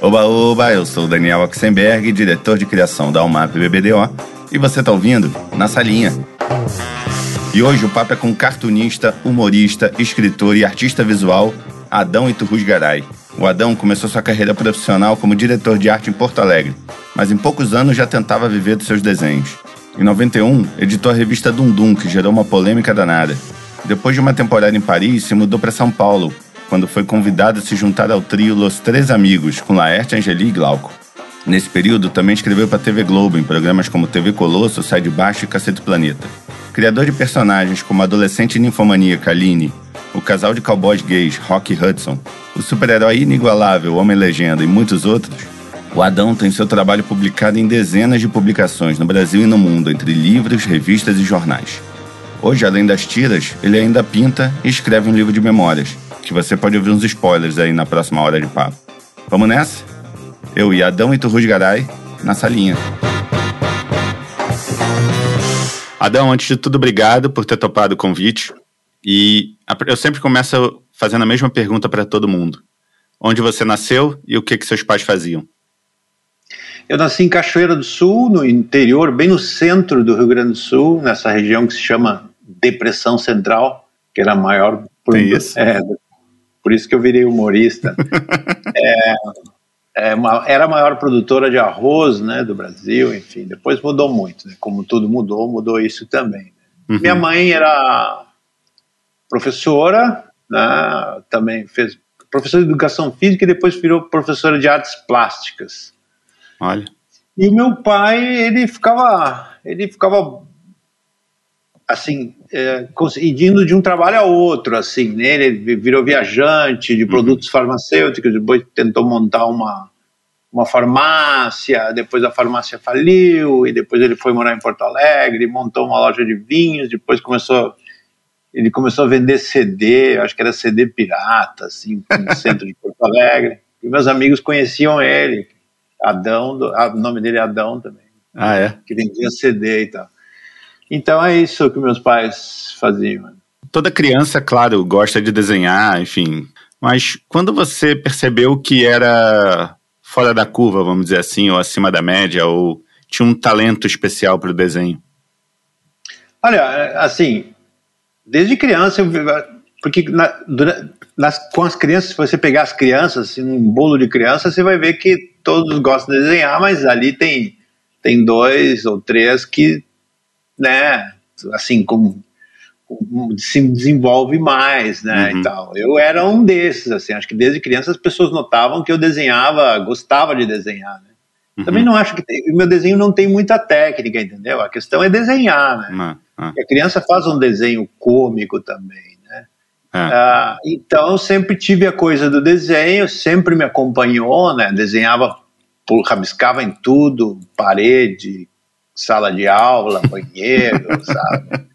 Oba, oba, eu sou Daniel Oxenberg, diretor de criação da UMAP BBDO, e você está ouvindo Na Salinha. E hoje o papo é com cartunista, humorista, escritor e artista visual Adão Iturrus Garay. O Adão começou sua carreira profissional como diretor de arte em Porto Alegre, mas em poucos anos já tentava viver dos seus desenhos. Em 91, editou a revista Dundum, que gerou uma polêmica danada. Depois de uma temporada em Paris, se mudou para São Paulo, quando foi convidado a se juntar ao trio Los Três Amigos, com Laerte, Angeli e Glauco. Nesse período, também escreveu para a TV Globo, em programas como TV Colosso, Sai de Baixo e Cacete Planeta. Criador de personagens como a adolescente ninfomaníaca Aline, o casal de cowboys gays Rock Hudson, o super-herói inigualável Homem-Legenda e muitos outros, o Adão tem seu trabalho publicado em dezenas de publicações no Brasil e no mundo, entre livros, revistas e jornais. Hoje, além das tiras, ele ainda pinta e escreve um livro de memórias, que você pode ouvir uns spoilers aí na próxima hora de papo. Vamos nessa? Eu e Adão e Turrus Garay, na salinha. Adão, antes de tudo, obrigado por ter topado o convite. E eu sempre começo fazendo a mesma pergunta para todo mundo. Onde você nasceu e o que, que seus pais faziam? Eu nasci em Cachoeira do Sul, no interior, bem no centro do Rio Grande do Sul, nessa região que se chama Depressão Central, que era a maior. Por, isso? É, por isso que eu virei humorista. é, é uma, era a maior produtora de arroz né, do Brasil, enfim. Depois mudou muito, né? como tudo mudou, mudou isso também. Né? Uhum. Minha mãe era professora, né, também fez professora de educação física e depois virou professora de artes plásticas. Olha. E o meu pai, ele ficava, ele ficava assim, é, indo de um trabalho a outro, assim, né? Ele virou viajante de uhum. produtos uhum. farmacêuticos, depois tentou montar uma, uma farmácia, depois a farmácia faliu, e depois ele foi morar em Porto Alegre, montou uma loja de vinhos, depois começou ele começou a vender CD, acho que era CD pirata, assim, no centro de Porto Alegre. E meus amigos conheciam ele, Adão, o nome dele é Adão também. Ah, é? Que vendia CD e tal. Então é isso que meus pais faziam. Toda criança, claro, gosta de desenhar, enfim. Mas quando você percebeu que era fora da curva, vamos dizer assim, ou acima da média, ou tinha um talento especial para o desenho? Olha, assim, desde criança, porque na, nas, com as crianças, se você pegar as crianças, assim, um bolo de criança, você vai ver que todos gostam de desenhar, mas ali tem, tem dois ou três que, né, assim, com, com se desenvolve mais, né, uhum. e tal. Eu era um desses, assim, acho que desde criança as pessoas notavam que eu desenhava, gostava de desenhar, né. Uhum. Também não acho que o meu desenho não tem muita técnica, entendeu? A questão é desenhar, né? Uhum. A criança faz um desenho cômico também. É. Ah, então sempre tive a coisa do desenho, sempre me acompanhou, né? Desenhava, rabiscava em tudo, parede, sala de aula, banheiro, sabe?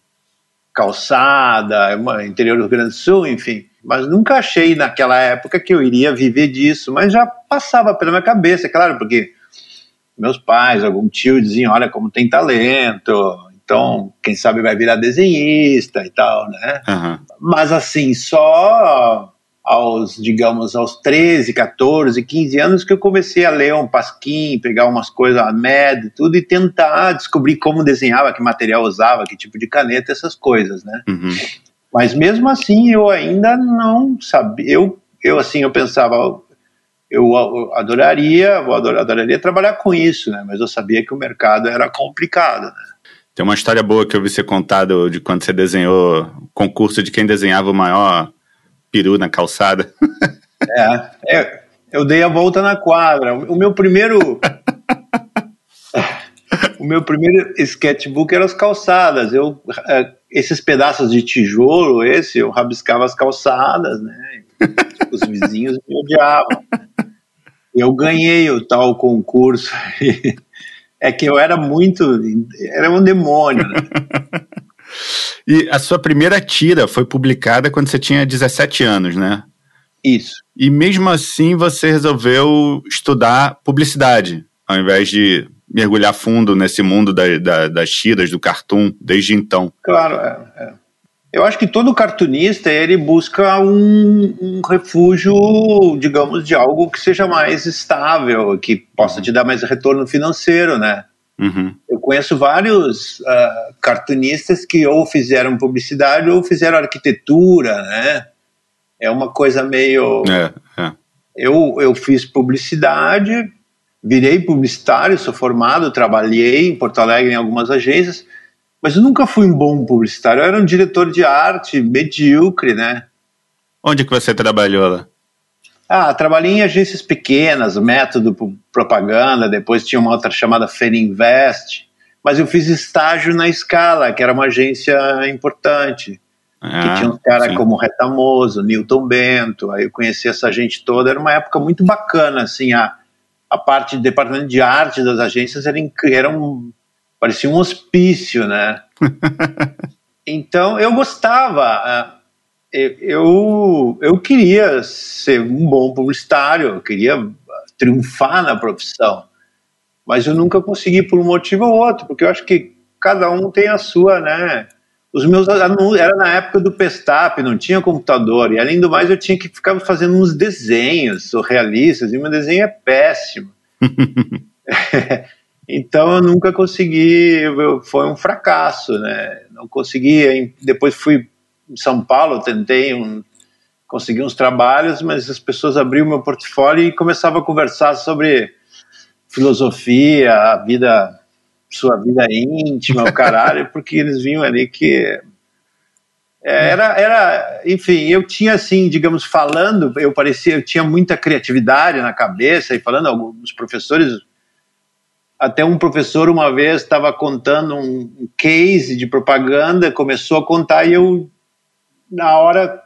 Calçada, interior do Rio Grande do Sul, enfim. Mas nunca achei naquela época que eu iria viver disso, mas já passava pela minha cabeça, é claro, porque meus pais, algum tio diziam, olha como tem talento, então, quem sabe vai virar desenhista e tal, né? Uhum. Mas assim, só aos, digamos, aos 13, 14, 15 anos que eu comecei a ler um pasquim, pegar umas coisas, a MED, tudo, e tentar descobrir como desenhava, que material usava, que tipo de caneta, essas coisas, né? Uhum. Mas mesmo assim, eu ainda não sabia, eu, eu assim, eu pensava, eu adoraria, eu adoraria trabalhar com isso, né? Mas eu sabia que o mercado era complicado, né? Tem uma história boa que eu vi ser contado de quando você desenhou concurso de quem desenhava o maior peru na calçada. É, é eu dei a volta na quadra. O meu primeiro. o meu primeiro sketchbook era as calçadas. Eu, é, esses pedaços de tijolo, esse, eu rabiscava as calçadas, né? Os vizinhos me odiavam. Eu ganhei o tal concurso é que eu era muito. Era um demônio, né? e a sua primeira tira foi publicada quando você tinha 17 anos, né? Isso. E mesmo assim você resolveu estudar publicidade, ao invés de mergulhar fundo nesse mundo da, da, das tiras, do cartoon, desde então. Claro, é, é. Eu acho que todo cartunista ele busca um, um, refúgio, digamos, de algo que seja mais estável, que possa te dar mais retorno financeiro, né? Uhum. Eu conheço vários uh, cartunistas que ou fizeram publicidade ou fizeram arquitetura, né? É uma coisa meio. É, é. Eu, eu fiz publicidade, virei publicitário, sou formado, trabalhei em Porto Alegre em algumas agências, mas eu nunca fui um bom publicitário. Eu era um diretor de arte medíocre, né? Onde que você trabalhou lá? Ah, trabalhei em agências pequenas, método propaganda, depois tinha uma outra chamada Feira Invest, mas eu fiz estágio na Scala, que era uma agência importante, ah, que tinha um cara como Retamoso, Newton Bento, aí eu conheci essa gente toda, era uma época muito bacana, assim, a, a parte do departamento de arte das agências era, era um, parecia um hospício, né? então eu gostava. Eu, eu queria ser um bom publicitário, eu queria triunfar na profissão, mas eu nunca consegui por um motivo ou outro, porque eu acho que cada um tem a sua, né? Os meus era na época do Pestap, não tinha computador, e além do mais eu tinha que ficar fazendo uns desenhos surrealistas, e meu desenho é péssimo. Então eu nunca consegui, foi um fracasso, né? Não consegui. Depois fui em São Paulo, tentei um, conseguir uns trabalhos, mas as pessoas abriam meu portfólio e começavam a conversar sobre filosofia, a vida, sua vida íntima, o caralho, porque eles vinham ali que é, era, era, enfim, eu tinha assim, digamos, falando, eu parecia, eu tinha muita criatividade na cabeça e falando, alguns professores até um professor uma vez estava contando um case de propaganda, começou a contar e eu, na hora,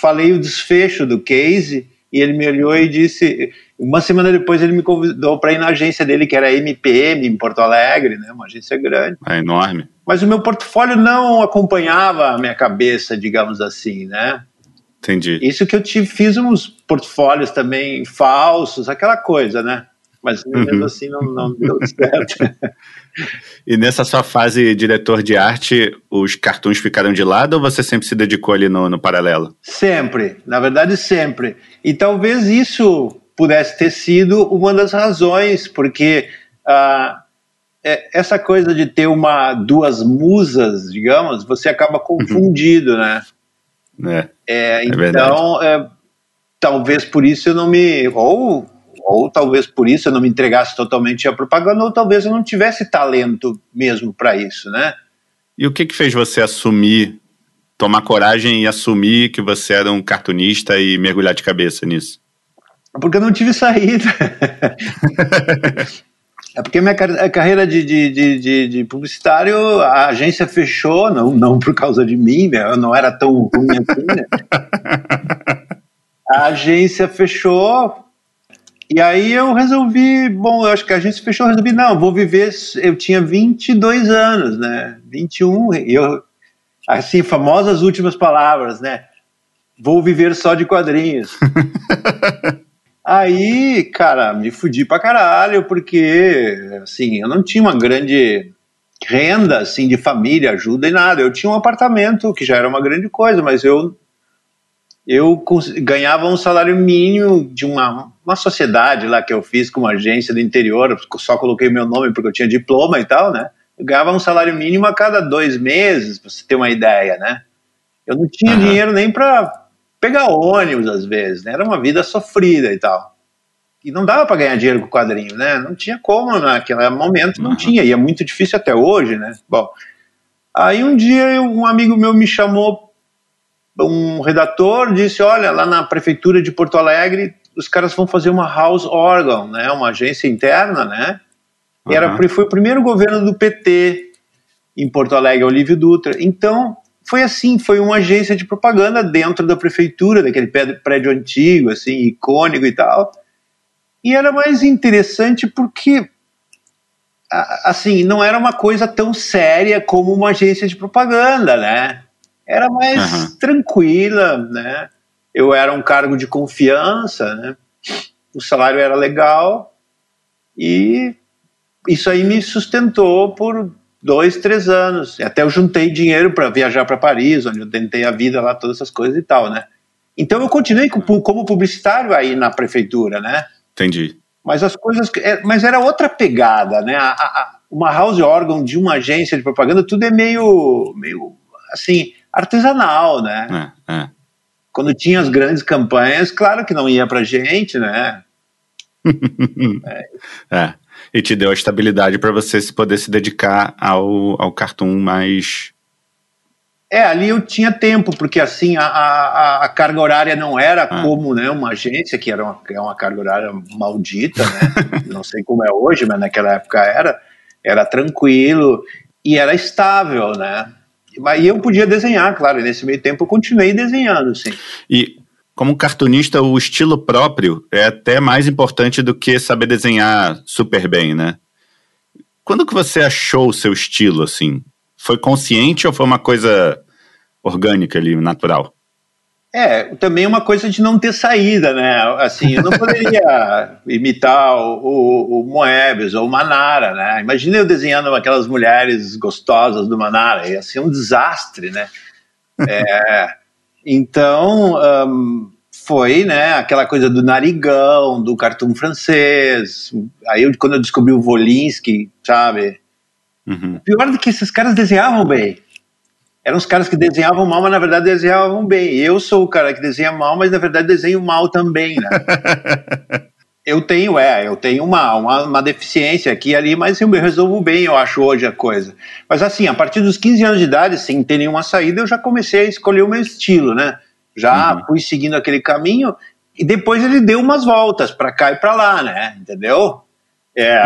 falei o desfecho do case e ele me olhou e disse. Uma semana depois ele me convidou para ir na agência dele, que era a MPM, em Porto Alegre, né, uma agência grande. É enorme. Mas o meu portfólio não acompanhava a minha cabeça, digamos assim, né? Entendi. Isso que eu tive, fiz uns portfólios também falsos, aquela coisa, né? Mas mesmo uhum. assim não, não deu certo. e nessa sua fase diretor de arte, os cartoons ficaram de lado ou você sempre se dedicou ali no, no paralelo? Sempre, na verdade sempre. E talvez isso pudesse ter sido uma das razões, porque ah, é, essa coisa de ter uma duas musas, digamos, você acaba confundido, uhum. né? É, é, é então, é, talvez por isso eu não me ou ou talvez por isso eu não me entregasse totalmente à propaganda, ou talvez eu não tivesse talento mesmo para isso, né? E o que que fez você assumir, tomar coragem e assumir que você era um cartunista e mergulhar de cabeça nisso? Porque eu não tive saída. É porque minha carreira de, de, de, de, publicitário, a agência fechou, não, não por causa de mim, né? eu não era tão ruim assim. Né? A agência fechou, e aí eu resolvi, bom, eu acho que a gente fechou, resolvi, não, vou viver, eu tinha 22 anos, né, 21, e eu, assim, famosas últimas palavras, né, vou viver só de quadrinhos. aí, cara, me fudi pra caralho, porque, assim, eu não tinha uma grande renda, assim, de família, ajuda e nada, eu tinha um apartamento, que já era uma grande coisa, mas eu eu ganhava um salário mínimo de uma, uma sociedade lá que eu fiz com uma agência do interior, só coloquei meu nome porque eu tinha diploma e tal, né? Eu ganhava um salário mínimo a cada dois meses, pra você ter uma ideia, né? Eu não tinha uhum. dinheiro nem para pegar ônibus às vezes, né? Era uma vida sofrida e tal. E não dava para ganhar dinheiro com quadrinho, né? Não tinha como naquele momento, não uhum. tinha. E é muito difícil até hoje, né? Bom, aí um dia um amigo meu me chamou um redator disse, olha, lá na prefeitura de Porto Alegre, os caras vão fazer uma house organ, né, uma agência interna, né? E era, uhum. foi o primeiro governo do PT em Porto Alegre, Olívio Dutra. Então, foi assim, foi uma agência de propaganda dentro da prefeitura, daquele prédio antigo, assim, icônico e tal. E era mais interessante porque, assim, não era uma coisa tão séria como uma agência de propaganda, né? era mais uhum. tranquila, né? Eu era um cargo de confiança, né? O salário era legal e isso aí me sustentou por dois, três anos. Até eu juntei dinheiro para viajar para Paris, onde eu tentei a vida lá, todas essas coisas e tal, né? Então eu continuei como publicitário aí na prefeitura, né? Entendi. Mas as coisas, é, mas era outra pegada, né? A, a, uma house órgão de uma agência de propaganda, tudo é meio, meio assim artesanal, né? É, é. Quando tinha as grandes campanhas, claro que não ia para gente, né? é. é. E te deu a estabilidade para você se poder se dedicar ao, ao cartoon mais é, ali eu tinha tempo, porque assim, a, a, a carga horária não era ah. como né, uma agência, que era uma, é uma carga horária maldita, né? não sei como é hoje, mas naquela época era, era tranquilo e era estável, né? Mas eu podia desenhar, claro, e nesse meio tempo eu continuei desenhando, sim. E como cartunista, o estilo próprio é até mais importante do que saber desenhar super bem, né? Quando que você achou o seu estilo, assim? Foi consciente ou foi uma coisa orgânica ali, natural? É, também é uma coisa de não ter saída, né? Assim, eu não poderia imitar o, o, o, Moebius ou o Manara, né? Imagina eu desenhando aquelas mulheres gostosas do Manara, ia ser um desastre, né? É, então, um, foi, né, aquela coisa do narigão, do cartoon francês. Aí, eu, quando eu descobri o Volinsky, sabe? Uhum. Pior do que esses caras desenhavam bem. Eram os caras que desenhavam mal, mas na verdade desenhavam bem. Eu sou o cara que desenha mal, mas na verdade desenho mal também, né? eu tenho, é, eu tenho uma, uma, uma, deficiência aqui e ali, mas eu me resolvo bem, eu acho, hoje a coisa. Mas assim, a partir dos 15 anos de idade, sem ter nenhuma saída, eu já comecei a escolher o meu estilo, né? Já uhum. fui seguindo aquele caminho e depois ele deu umas voltas para cá e para lá, né? Entendeu? É,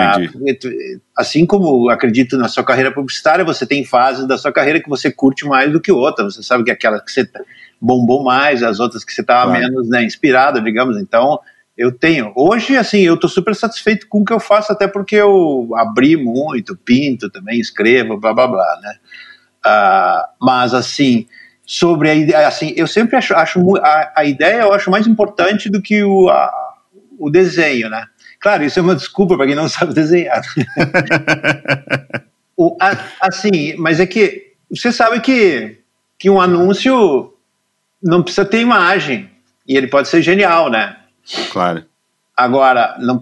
assim como acredito na sua carreira publicitária, você tem fases da sua carreira que você curte mais do que outra. Você sabe que aquela que você bombou mais, as outras que você estava claro. menos né, inspirado, digamos. Então, eu tenho. Hoje, assim, eu estou super satisfeito com o que eu faço, até porque eu abri muito, pinto também, escrevo, blá blá blá, né? Uh, mas, assim, sobre a ideia, assim, eu sempre acho, acho a, a, ideia eu acho mais importante do que o, a, o desenho, né? Claro, isso é uma desculpa para quem não sabe desenhar. o, a, assim, mas é que você sabe que, que um anúncio não precisa ter imagem e ele pode ser genial, né? Claro. Agora, não,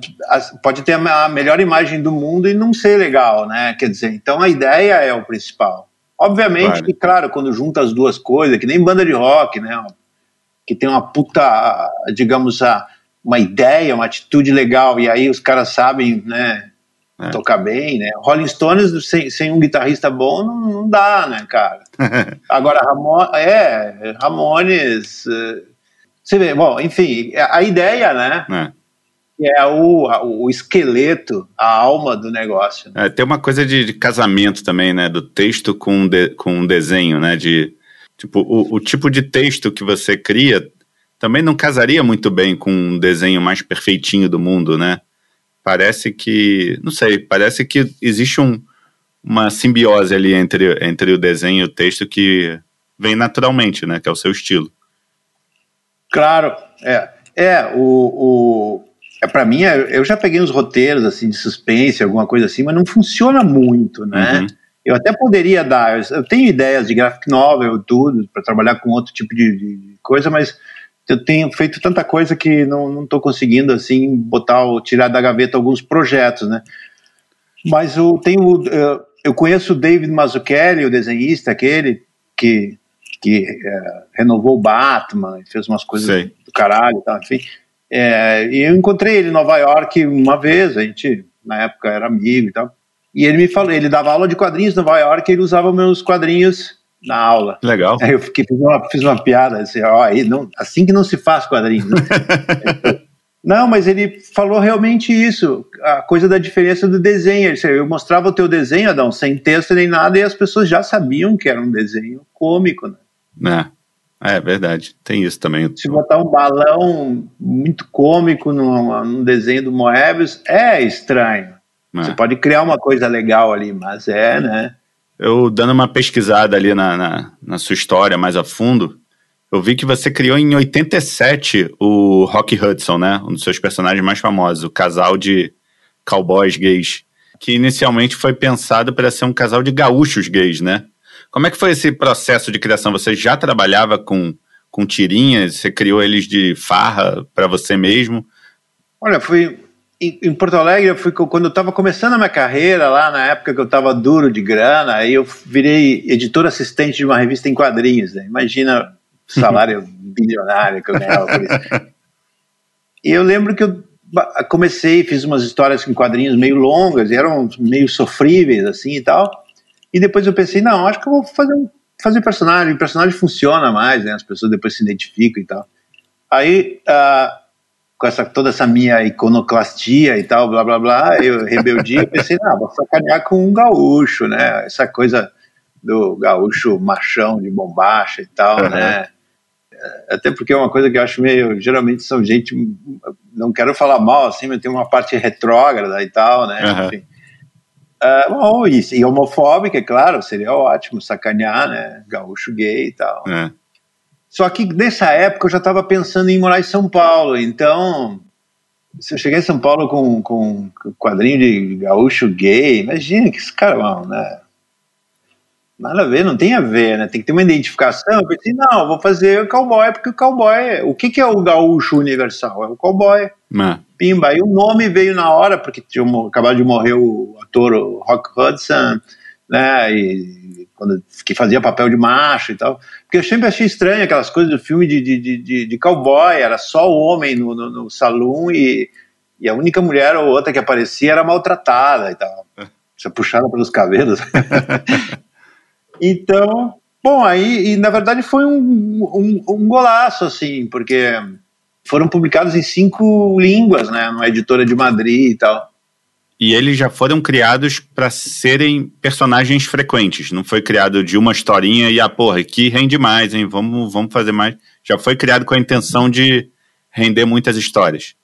pode ter a melhor imagem do mundo e não ser legal, né? Quer dizer, então a ideia é o principal. Obviamente claro. que, claro, quando junta as duas coisas, que nem banda de rock, né? Que tem uma puta, digamos, a, uma ideia, uma atitude legal, e aí os caras sabem, né, é. tocar bem, né? Rolling Stones sem, sem um guitarrista bom não, não dá, né, cara? Agora, Ramon, é, Ramones, uh, você vê, bom, enfim, a ideia, né? É. É o, o esqueleto, a alma do negócio. Né? É, tem uma coisa de, de, casamento também, né? Do texto com, de, com um desenho, né? De, tipo, o, o tipo de texto que você cria também não casaria muito bem com um desenho mais perfeitinho do mundo, né? Parece que, não sei, parece que existe um, uma simbiose ali entre, entre o desenho e o texto que vem naturalmente, né? Que é o seu estilo. Claro, é. É, o, o é, para mim, é, eu já peguei uns roteiros assim de suspense, alguma coisa assim, mas não funciona muito, né? Uhum. Eu até poderia dar, eu tenho ideias de graphic novel, tudo, para trabalhar com outro tipo de, de coisa, mas eu tenho feito tanta coisa que não estou conseguindo assim botar tirar da gaveta alguns projetos, né? Mas eu tenho eu, eu conheço o David Mazzucchelli, o desenhista aquele que que é, renovou o Batman, fez umas coisas Sei. do caralho, tá, enfim. É, e eu encontrei ele em Nova York uma vez, a gente na época era amigo e tal. E ele me falou, ele dava aula de quadrinhos em Nova York, e ele usava meus quadrinhos na aula. Legal. Aí eu fiquei, fiz uma, fiz uma piada, assim, ó, não, assim que não se faz quadrinhos. Né? não, mas ele falou realmente isso, a coisa da diferença do desenho. Eu mostrava o teu desenho, Adão, sem texto nem nada, e as pessoas já sabiam que era um desenho cômico, né? É, é verdade, tem isso também. Se botar um balão muito cômico num, num desenho do Moebius, é estranho. É. Você pode criar uma coisa legal ali, mas é, né? Eu dando uma pesquisada ali na, na, na, sua história mais a fundo, eu vi que você criou em 87 o Rock Hudson, né? Um dos seus personagens mais famosos, o casal de cowboys gays. que inicialmente foi pensado para ser um casal de gaúchos gays, né? Como é que foi esse processo de criação? Você já trabalhava com, com tirinhas? Você criou eles de farra para você mesmo? Olha, fui em, em Porto Alegre, eu fui quando eu estava começando a minha carreira lá na época que eu estava duro de grana, aí eu virei editor assistente de uma revista em quadrinhos. Né? Imagina o salário bilionário que eu ganhava por isso. E eu lembro que eu comecei, fiz umas histórias em quadrinhos meio longas, eram meio sofríveis assim e tal. E depois eu pensei, não, acho que eu vou fazer um fazer personagem, o personagem funciona mais, né? As pessoas depois se identificam e tal. Aí, uh, com essa, toda essa minha iconoclastia e tal, blá blá blá, eu rebeldia, pensei, não, vou sacanear com um gaúcho, né? Essa coisa do gaúcho machão de bombacha e tal, uhum. né? Até porque é uma coisa que eu acho meio. Geralmente são gente. Não quero falar mal assim, mas tem uma parte retrógrada e tal, né? Uhum. Enfim. Uh, bom, e, e homofóbica, é claro, seria ótimo sacanear, né? Gaúcho gay e tal. É. Só que nessa época eu já estava pensando em morar em São Paulo, então se eu chegar em São Paulo com, com, com quadrinho de gaúcho gay, imagina que esse cara vão, né? Nada a ver, não tem a ver, né? Tem que ter uma identificação. Eu pensei, não, vou fazer o cowboy, porque o cowboy. O que, que é o gaúcho universal? É o cowboy. É. Pimba. E o nome veio na hora, porque tinha acabado de morrer o ator o Rock Hudson, né? E quando que fazia papel de macho e tal. Porque eu sempre achei estranho aquelas coisas do filme de, de, de, de cowboy, era só o homem no, no, no salão e, e a única mulher ou outra que aparecia era maltratada e tal. Você puxada pelos cabelos. Então, bom, aí, e na verdade foi um, um, um golaço, assim, porque foram publicados em cinco línguas, né, numa editora de Madrid e tal. E eles já foram criados para serem personagens frequentes, não foi criado de uma historinha e, ah, porra, aqui rende mais, hein, vamos, vamos fazer mais. Já foi criado com a intenção de render muitas histórias.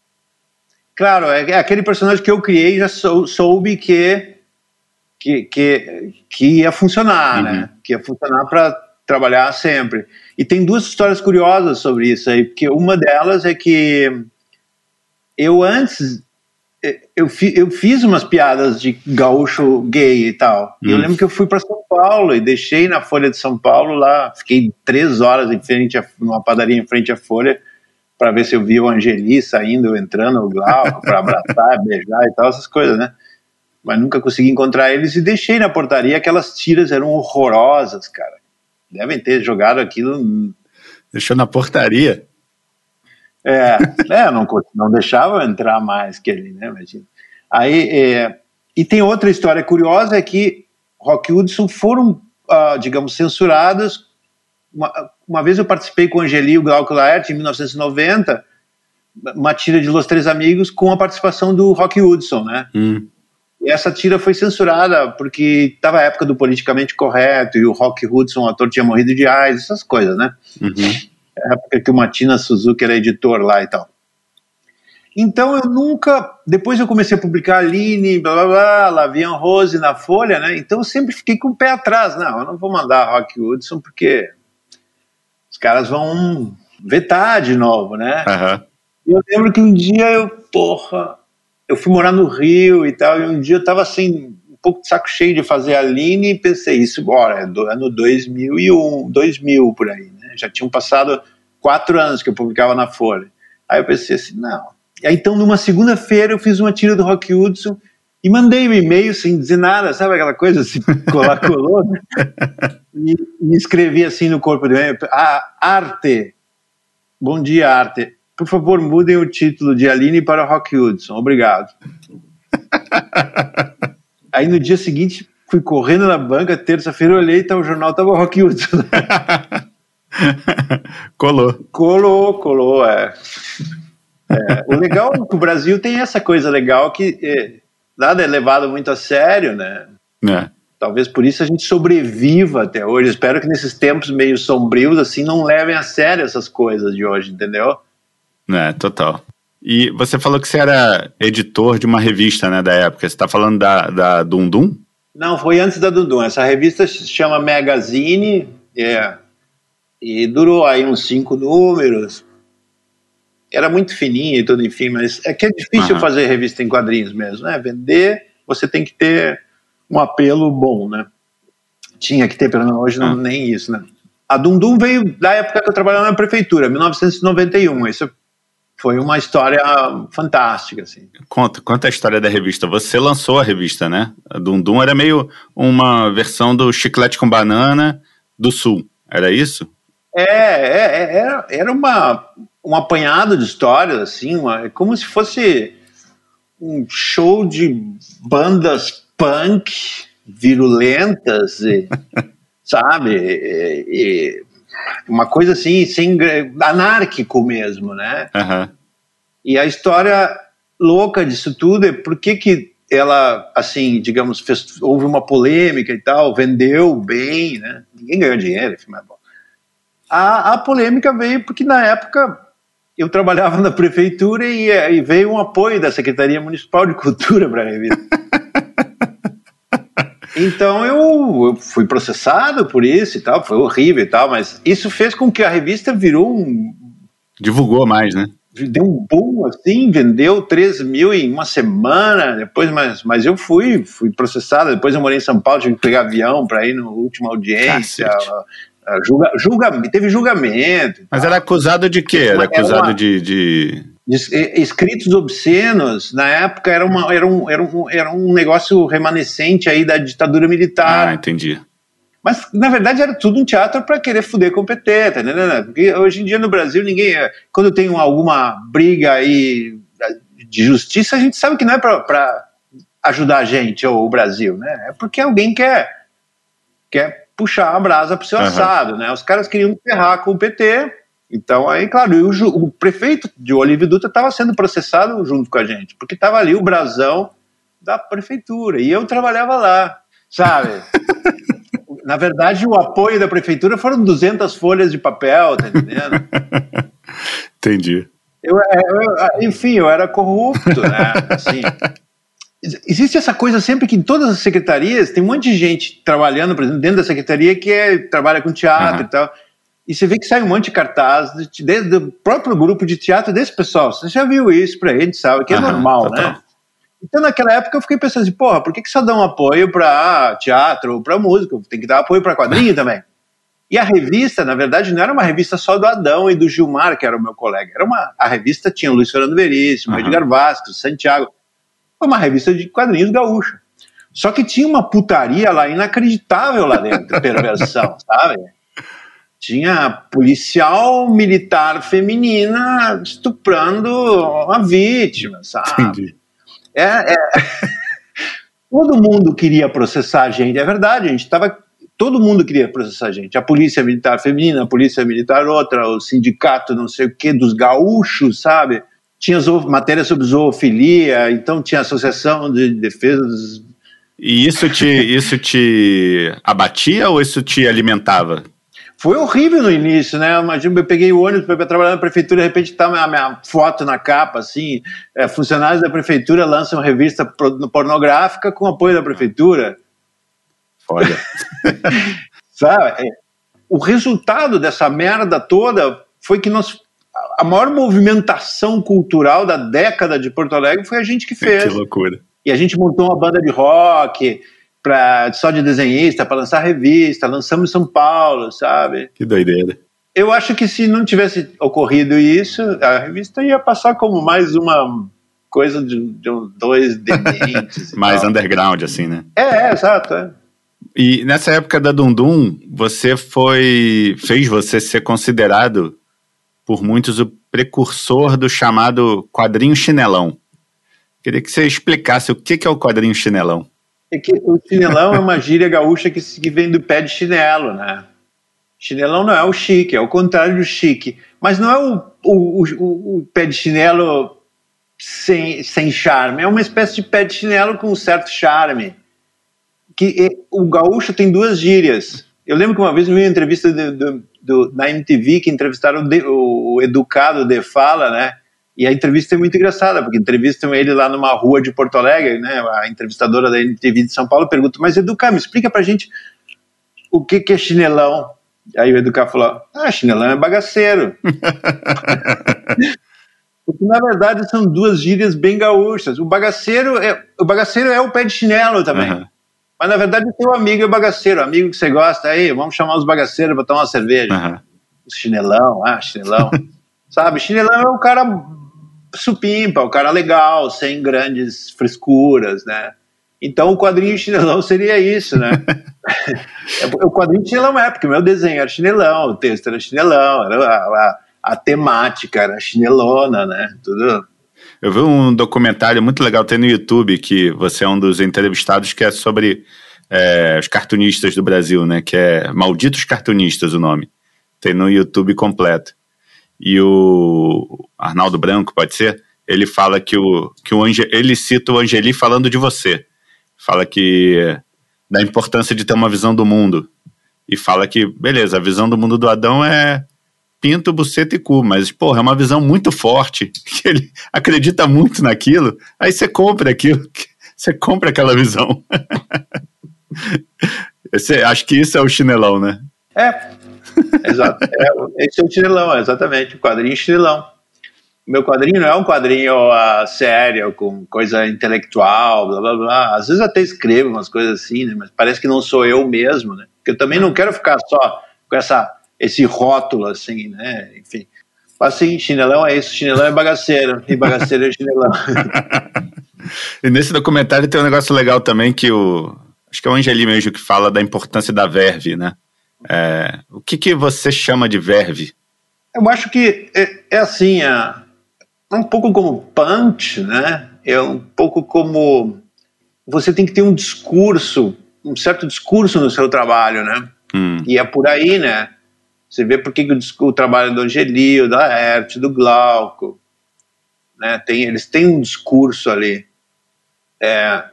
Claro, é, é aquele personagem que eu criei já sou, soube que que, que, que ia funcionar, né? uhum. né? Que ia funcionar para trabalhar sempre. E tem duas histórias curiosas sobre isso aí, porque uma delas é que eu antes eu, fi, eu fiz umas piadas de gaúcho gay e tal. Uhum. Eu lembro que eu fui para São Paulo e deixei na Folha de São Paulo lá, fiquei três horas em frente a, numa padaria em frente à Folha para ver se eu via o Angeli saindo, entrando, o Glauco, para abraçar, beijar e tal, essas coisas, né? mas nunca consegui encontrar eles e deixei na portaria. Aquelas tiras eram horrorosas, cara. Devem ter jogado aquilo. Deixou na portaria? É, é não, não deixava entrar mais que ele, né? Imagina. Aí, é, e tem outra história curiosa: é que Rock Hudson foram, uh, digamos, censurados. Uma, uma, vez eu participei com o Angeli e o Glauco Laerte em 1990, uma tira de Los Três Amigos com a participação do Rock Hudson, né? Hum. E essa tira foi censurada porque estava a época do politicamente correto e o Rock Hudson, o ator, tinha morrido de AIDS, essas coisas, né? Uhum. É época que o Matina Suzuki era editor lá e tal. Então eu nunca. Depois eu comecei a publicar Aline, blá blá blá, Lavian Rose na Folha, né? Então eu sempre fiquei com o pé atrás. Não, eu não vou mandar Rock Hudson porque os caras vão vetar de novo, né? Uhum. Eu lembro que um dia eu, porra, eu fui morar no Rio e tal, e um dia eu estava assim, um pouco de saco cheio de fazer a Line e pensei, isso, bora, é do ano 2001, 2000 por aí, né? Já tinham passado quatro anos que eu publicava na Folha. Aí eu pensei assim, não. Aí, então, numa segunda-feira, eu fiz uma tira do Rock Hudson e mandei um e-mail sem dizer nada, sabe aquela coisa assim, colar, colou, né? e, e escrevi assim no corpo do e-mail, ah, arte, bom dia, arte, por favor, mudem o título de Aline para Rock Hudson. Obrigado. Aí no dia seguinte, fui correndo na banca, terça-feira olhei e tá, o jornal estava Rock Hudson. colou. Colou, colou, é. é. O legal é que o Brasil tem essa coisa legal que é, nada é levado muito a sério, né? É. Talvez por isso a gente sobreviva até hoje. Espero que nesses tempos meio sombrios assim não levem a sério essas coisas de hoje, entendeu? É, total. E você falou que você era editor de uma revista, né, da época. Você está falando da, da Dundum? Não, foi antes da Dundum. Essa revista se chama Magazine, é, e durou aí uns cinco números. Era muito fininha e tudo, enfim, mas é que é difícil uhum. fazer revista em quadrinhos mesmo, né? Vender você tem que ter um apelo bom, né? Tinha que ter, pelo menos hoje não, ah. nem isso, né? A Dundum veio da época que eu trabalhava na prefeitura, 1991. Isso foi uma história fantástica, assim. Conta, conta a história da revista. Você lançou a revista, né? A Dundum era meio uma versão do Chiclete com Banana do Sul, era isso? É, é, é era, era uma, um apanhado de histórias, assim, uma, é como se fosse um show de bandas punk virulentas, e, sabe? E, e, uma coisa assim, sem, anárquico mesmo, né? Uhum. E a história louca disso tudo é por que que ela, assim, digamos, fez, houve uma polêmica e tal, vendeu bem, né? Ninguém ganhou dinheiro, enfim, mas bom. A, a polêmica veio porque na época eu trabalhava na prefeitura e, e veio um apoio da Secretaria Municipal de Cultura para a revista. Então eu, eu, fui processado por isso e tal, foi horrível e tal, mas isso fez com que a revista virou um. Divulgou mais, né? Deu um boom assim, vendeu 13 mil em uma semana, depois, mas, mas eu fui, fui processado, depois eu morei em São Paulo, tive que pegar avião para ir na última audiência. Julga, julga, teve julgamento. Mas era acusado de quê? Era acusado uma, de, de escritos obscenos, na época era, uma, era, um, era, um, era um negócio remanescente aí da ditadura militar. Ah, entendi. Mas, na verdade, era tudo um teatro para querer fuder com o PT, tá entendendo? Porque hoje em dia no Brasil, ninguém. Quando tem alguma briga aí de justiça, a gente sabe que não é para ajudar a gente ou o Brasil, né? É porque alguém quer, quer puxar a brasa pro seu uhum. assado, né? Os caras queriam ferrar com o PT, então, aí, claro, o, o, prefeito de Olívio Dutra estava sendo processado junto com a gente, porque estava ali o brasão da prefeitura, e eu trabalhava lá, sabe? Na verdade, o apoio da prefeitura foram 200 folhas de papel, tá entendendo? Entendi. Eu, é, eu, enfim, eu era corrupto, né? Assim, existe essa coisa sempre que em todas as secretarias tem um monte de gente trabalhando, por exemplo, dentro da secretaria que é, trabalha com teatro uhum. e tal. E você vê que sai um monte de cartaz desde o próprio grupo de teatro desse pessoal. Você já viu isso pra gente, sabe? Que é normal, né? Então, naquela época, eu fiquei pensando assim, porra, por que, que só dá um apoio para teatro ou para música? Tem que dar apoio para quadrinho também. E a revista, na verdade, não era uma revista só do Adão e do Gilmar, que era o meu colega. Era uma, a revista tinha o Luiz Fernando Veríssimo, uhum. Edgar Vasquez, Santiago. Foi uma revista de quadrinhos gaúcha. Só que tinha uma putaria lá inacreditável lá dentro, perversão, sabe? Tinha policial militar feminina estuprando a vítima, sabe? Entendi. É, é... todo mundo queria processar a gente, é verdade, a gente estava todo mundo queria processar a gente. A polícia militar feminina, a polícia militar outra, o sindicato não sei o que dos gaúchos, sabe? Tinha matérias sobre zoofilia, então tinha associação de defesa dos... E isso te, isso te abatia ou isso te alimentava? Foi horrível no início, né? Imagina, eu peguei o ônibus para trabalhar na prefeitura, de repente tá a minha foto na capa, assim, é, funcionários da prefeitura lançam uma revista pornográfica com apoio da prefeitura. Olha. Sabe? É, o resultado dessa merda toda foi que nós a maior movimentação cultural da década de Porto Alegre foi a gente que fez. Que loucura. E a gente montou uma banda de rock, pra, só de desenhista para lançar revista, lançamos em São Paulo, sabe? Que doideira. Eu acho que se não tivesse ocorrido isso, a revista ia passar como mais uma coisa de, de dois dementes. mais tal. underground, assim, né? É, é exato. É. E nessa época da Dundum, você foi. fez você ser considerado por muitos o precursor do chamado quadrinho chinelão. Queria que você explicasse o que é o quadrinho chinelão é que o chinelão é uma gíria gaúcha que, vem do pé de chinelo, né? Chinelão não é o chique, é o contrário do chique. Mas não é o, o, o, o pé de chinelo sem, sem charme, é uma espécie de pé de chinelo com um certo charme. Que o gaúcho tem duas gírias. Eu lembro que uma vez eu vi uma entrevista do, do, do, na MTV que entrevistaram o, o educado de fala, né? E a entrevista é muito engraçada, porque entrevistam ele lá numa rua de Porto Alegre, né? A entrevistadora da NTV de São Paulo pergunta: Mas Educar, me explica pra gente o que, que é chinelão. Aí o Educar falou: Ah, chinelão é bagaceiro. Porque, na verdade, são duas gírias bem gaúchas. O bagaceiro é o, bagaceiro é o pé de chinelo também. Uhum. Mas, na verdade, o teu amigo é bagaceiro, amigo que você gosta. Aí, vamos chamar os bagaceiros para tomar uma cerveja. Uhum. Chinelão, ah, chinelão. Sabe, chinelão é o cara supimpa, o cara legal, sem grandes frescuras, né? Então o quadrinho chinelão seria isso, né? o quadrinho chinelão é, porque o meu desenho era chinelão, o texto era chinelão, era a, a, a temática era chinelona, né? Tudo. Eu vi um documentário muito legal, tem no YouTube, que você é um dos entrevistados, que é sobre é, os cartunistas do Brasil, né? Que é Malditos Cartunistas o nome. Tem no YouTube completo. E o Arnaldo Branco, pode ser? Ele fala que o, que o Ange, ele cita o Angeli falando de você fala que da importância de ter uma visão do mundo. E fala que, beleza, a visão do mundo do Adão é pinto, buceta e cu, mas, porra, é uma visão muito forte, que ele acredita muito naquilo, aí você compra aquilo, você compra aquela visão. Esse, acho que isso é o chinelão, né? É, exato. É, esse é o exatamente, o quadrinho chinelão meu quadrinho não é um quadrinho uh, sério, com coisa intelectual, blá blá blá. Às vezes até escrevo umas coisas assim, né? Mas parece que não sou eu mesmo, né? Porque eu também não quero ficar só com essa, esse rótulo, assim, né? Enfim. Assim, chinelão é isso, chinelão é bagaceiro, e bagaceiro é chinelão. e nesse documentário tem um negócio legal também que o. Acho que é o Angeli mesmo que fala da importância da verve, né? É, o que, que você chama de verve? Eu acho que é, é assim, a, é um pouco como punch, né? É um pouco como você tem que ter um discurso, um certo discurso no seu trabalho, né? Hum. E é por aí, né? Você vê por que o, o trabalho do Angelio, da Hert, do Glauco, né? Tem, eles têm um discurso ali. É,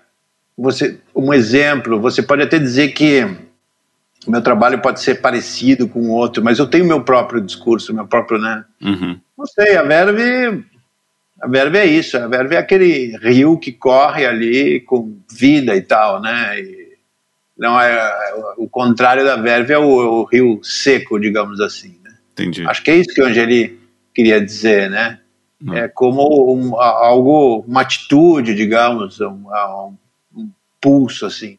você, um exemplo, você pode até dizer que o meu trabalho pode ser parecido com o outro, mas eu tenho meu próprio discurso, meu próprio, né? Uhum. Não sei, a Verve a verve é isso, a verve é aquele rio que corre ali com vida e tal, né? E não é, o contrário da verve é o, o, rio seco, digamos assim. Né? Entendi. Acho que é isso que o Angeli queria dizer, né? Hum. É como um, algo, uma atitude, digamos, um, um pulso assim.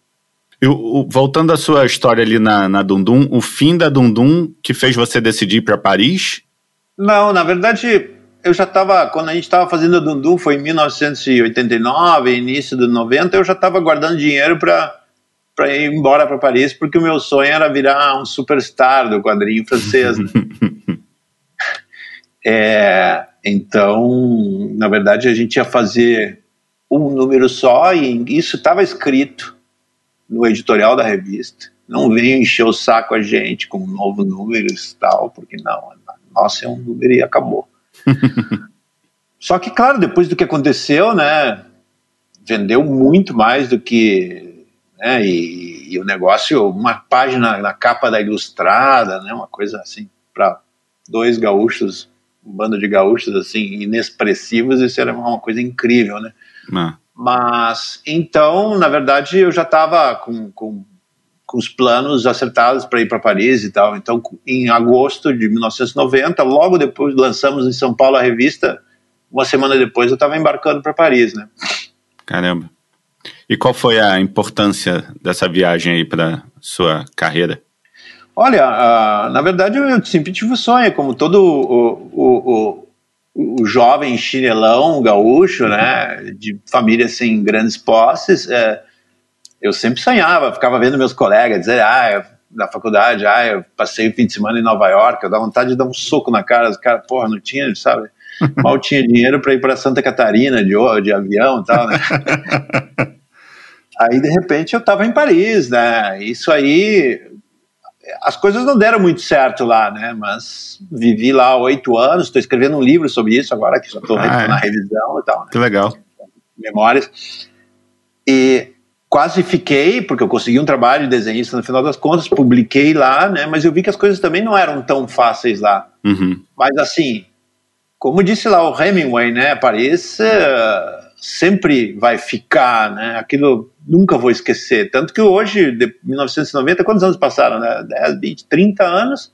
Eu, voltando à sua história ali na, na Dundum, o fim da Dundum que fez você decidir para Paris? Não, na verdade, eu já estava, quando a gente estava fazendo o Dundum, foi em 1989, início de 90, eu já estava guardando dinheiro para para ir embora para Paris, porque o meu sonho era virar um superstar do quadrinho francês. Né? é, então, na verdade, a gente ia fazer um número só e isso estava escrito no editorial da revista. Não venham encher o saco a gente com um novo número e tal, porque não, nossa, é um número e acabou. Só que, claro, depois do que aconteceu, né, vendeu muito mais do que. Né, e, e o negócio, uma página na capa da Ilustrada, né, uma coisa assim, para dois gaúchos, um bando de gaúchos assim, inexpressivos, isso era uma coisa incrível, né? Não. Mas, então, na verdade, eu já estava com, com com os planos acertados para ir para Paris e tal. Então, em agosto de 1990, logo depois lançamos em São Paulo a revista. Uma semana depois eu estava embarcando para Paris, né? Caramba. E qual foi a importância dessa viagem aí para sua carreira? Olha, uh, na verdade eu sempre tive o sonho, como todo o, o, o, o jovem chinelão gaúcho, né, de família sem grandes posses, é, eu sempre sonhava, ficava vendo meus colegas dizer, ah, na faculdade, ah, eu passei o fim de semana em Nova York, eu dava vontade de dar um soco na cara, os caras, porra, não tinha, sabe? Mal tinha dinheiro para ir para Santa Catarina de, de avião e tal, né? aí, de repente, eu estava em Paris, né? Isso aí, as coisas não deram muito certo lá, né? Mas vivi lá oito anos, estou escrevendo um livro sobre isso agora, que já estou ah, é. na revisão e tal. Né? Que legal. Memórias. E quase fiquei, porque eu consegui um trabalho de desenhista no final das contas, publiquei lá, né? Mas eu vi que as coisas também não eram tão fáceis lá. Uhum. Mas assim, como disse lá o Hemingway, né? Paris uh, sempre vai ficar, né? Aquilo nunca vou esquecer. Tanto que hoje, de 1990, quantos anos passaram? Né? 10, 20, 30 anos.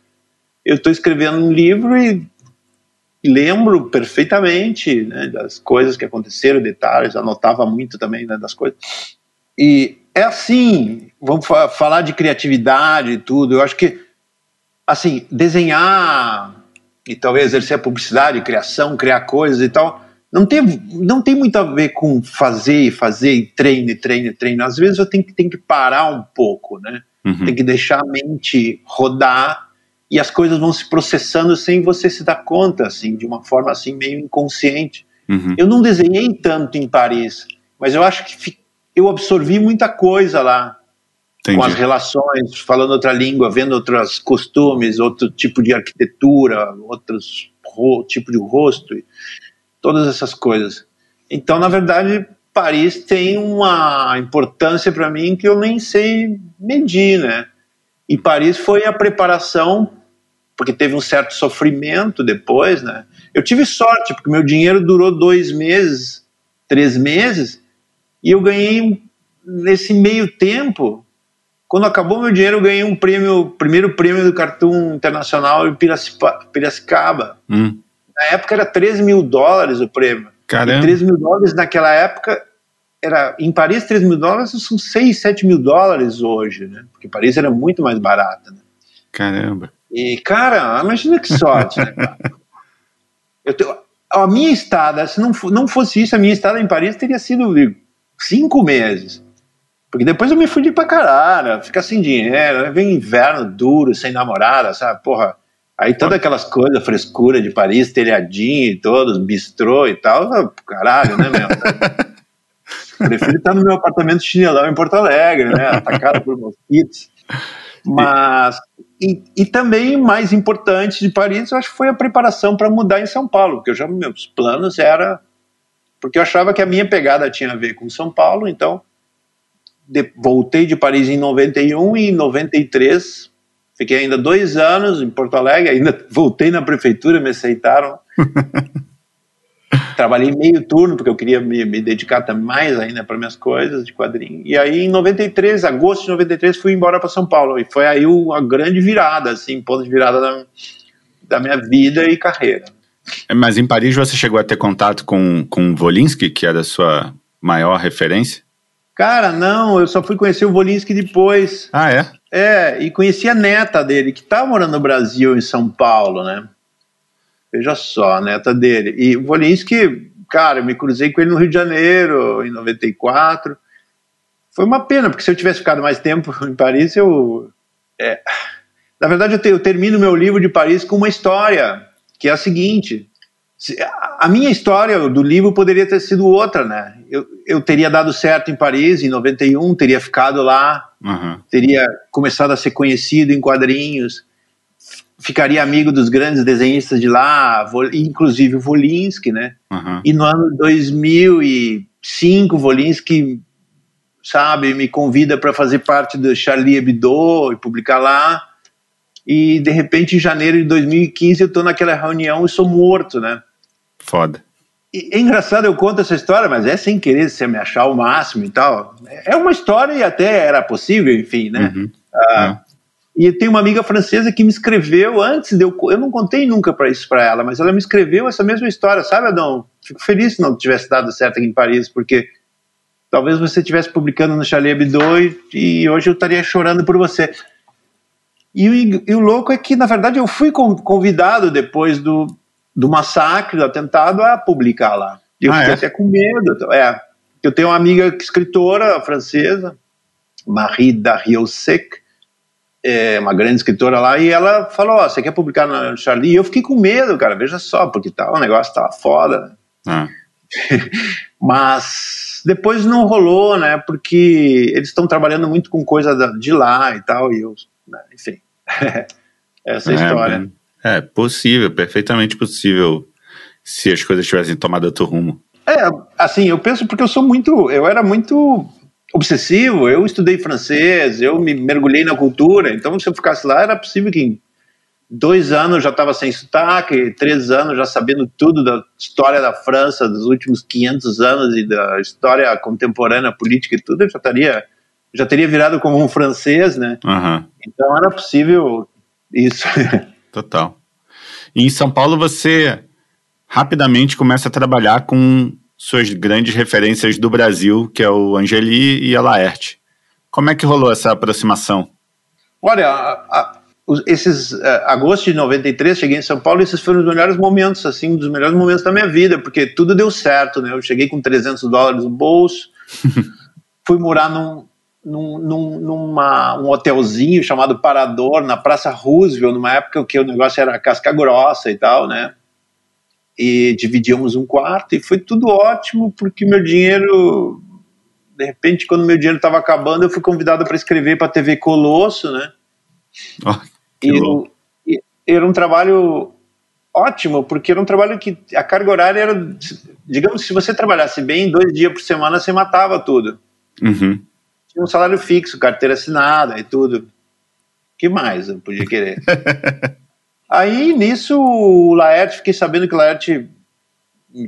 Eu estou escrevendo um livro e lembro perfeitamente né, das coisas que aconteceram, detalhes, anotava muito também né, das coisas. E é assim, vamos fa falar de criatividade e tudo, eu acho que, assim, desenhar e talvez exercer a publicidade, criação, criar coisas e tal, não tem, não tem muito a ver com fazer e fazer e treino e treino e treino. Às vezes eu tenho, tenho que parar um pouco, né? Uhum. Tem que deixar a mente rodar e as coisas vão se processando sem você se dar conta, assim, de uma forma assim meio inconsciente. Uhum. Eu não desenhei tanto em Paris, mas eu acho que eu absorvi muita coisa lá. Entendi. Com as relações, falando outra língua, vendo outros costumes, outro tipo de arquitetura, outros tipo de rosto todas essas coisas. Então, na verdade, Paris tem uma importância para mim que eu nem sei medir, né? E Paris foi a preparação, porque teve um certo sofrimento depois, né? Eu tive sorte, porque meu dinheiro durou dois meses, três meses, e eu ganhei nesse meio tempo. Quando acabou meu dinheiro, eu ganhei um prêmio, primeiro prêmio do Cartoon Internacional em Piracicaba. Hum. Na época era 3 mil dólares o prêmio. Caramba. E 3 mil dólares naquela época era em Paris 3 mil dólares são 6, 7 mil dólares hoje, né? Porque Paris era muito mais barata. Né? Caramba. E cara, imagina que sorte, né? Eu tenho, a minha estada, se não, não fosse isso, a minha estada em Paris teria sido cinco meses. Porque depois eu me fudi pra caralho, ficar sem dinheiro, vem inverno duro, sem namorada, sabe? Porra, Aí todas aquelas coisas, frescura de Paris, telhadinho e todos, bistrô e tal, caralho, né, meu? Prefiro estar no meu apartamento chinelão em Porto Alegre, né? Atacado por mosquitos. Mas, e, e, também, mais importante de Paris, eu acho que foi a preparação para mudar em São Paulo, porque eu já, meus planos era. Porque eu achava que a minha pegada tinha a ver com São Paulo, então de, voltei de Paris em 91 e em 93 Fiquei ainda dois anos em Porto Alegre, ainda voltei na prefeitura, me aceitaram. Trabalhei meio turno, porque eu queria me, me dedicar mais ainda para minhas coisas de quadrinho. E aí, em 93, agosto de 93, fui embora para São Paulo. E foi aí uma grande virada, assim, ponto de virada da, da minha vida e carreira. Mas em Paris você chegou a ter contato com, com Volinsky, que era a sua maior referência? Cara, não, eu só fui conhecer o Volinsky depois. Ah, é? É, e conheci a neta dele, que tá morando no Brasil, em São Paulo, né? Veja só, a neta dele. E o Volinsky, cara, eu me cruzei com ele no Rio de Janeiro, em 94. Foi uma pena, porque se eu tivesse ficado mais tempo em Paris, eu. É, na verdade, eu, te, eu termino meu livro de Paris com uma história, que é a seguinte: a minha história do livro poderia ter sido outra, né? Eu, eu teria dado certo em Paris em 91, teria ficado lá, uhum. teria começado a ser conhecido em quadrinhos, ficaria amigo dos grandes desenhistas de lá, inclusive o Volinsky, né? Uhum. E no ano 2005, Volinsky, sabe, me convida para fazer parte do Charlie Hebdo e publicar lá. E de repente, em janeiro de 2015, eu estou naquela reunião e sou morto, né? Foda. E, é engraçado, eu conto essa história, mas é sem querer você me achar o máximo e tal. É uma história e até era possível, enfim, né? Uhum. Ah, é. E tem uma amiga francesa que me escreveu antes de eu. Eu não contei nunca para isso para ela, mas ela me escreveu essa mesma história, sabe, Adão? Fico feliz se não tivesse dado certo aqui em Paris, porque talvez você estivesse publicando no Charlie Hebdo e, e hoje eu estaria chorando por você. E e o louco é que, na verdade, eu fui convidado depois do, do massacre, do atentado, a publicar lá. Eu ah, fiquei é? até com medo. É, eu tenho uma amiga escritora francesa, Marie Dariussec, é uma grande escritora lá, e ela falou: oh, você quer publicar na Charlie? E eu fiquei com medo, cara, veja só, porque tá, o negócio tava foda. Ah. Mas depois não rolou, né? Porque eles estão trabalhando muito com coisa de lá e tal, e eu, né, enfim, essa é, história. Ben. É, possível, perfeitamente possível, se as coisas tivessem tomado outro rumo. É, assim, eu penso porque eu sou muito, eu era muito obsessivo, eu estudei francês, eu me mergulhei na cultura, então se eu ficasse lá era possível que em dois anos já estava sem sotaque, três anos já sabendo tudo da história da França dos últimos 500 anos e da história contemporânea, política e tudo, eu já estaria já teria virado como um francês, né? Uhum. Então era possível isso. Total. E em São Paulo você rapidamente começa a trabalhar com suas grandes referências do Brasil, que é o Angeli e a Laerte. Como é que rolou essa aproximação? Olha, a, a, esses uh, agosto de 93, cheguei em São Paulo, e esses foram os melhores momentos, assim, um dos melhores momentos da minha vida, porque tudo deu certo, né? Eu cheguei com 300 dólares no bolso, fui morar num, num, num numa, um hotelzinho chamado Parador, na Praça Roosevelt, numa época que o negócio era casca grossa e tal, né? E dividíamos um quarto e foi tudo ótimo, porque meu dinheiro de repente, quando meu dinheiro estava acabando, eu fui convidado para escrever para a TV Colosso, né? Oh, e, e, era um trabalho ótimo, porque era um trabalho que a carga horária era, digamos, se você trabalhasse bem, dois dias por semana você matava tudo. Uhum. Um salário fixo, carteira assinada e tudo. que mais eu podia querer? Aí, nisso, o Laerte, fiquei sabendo que o Laerte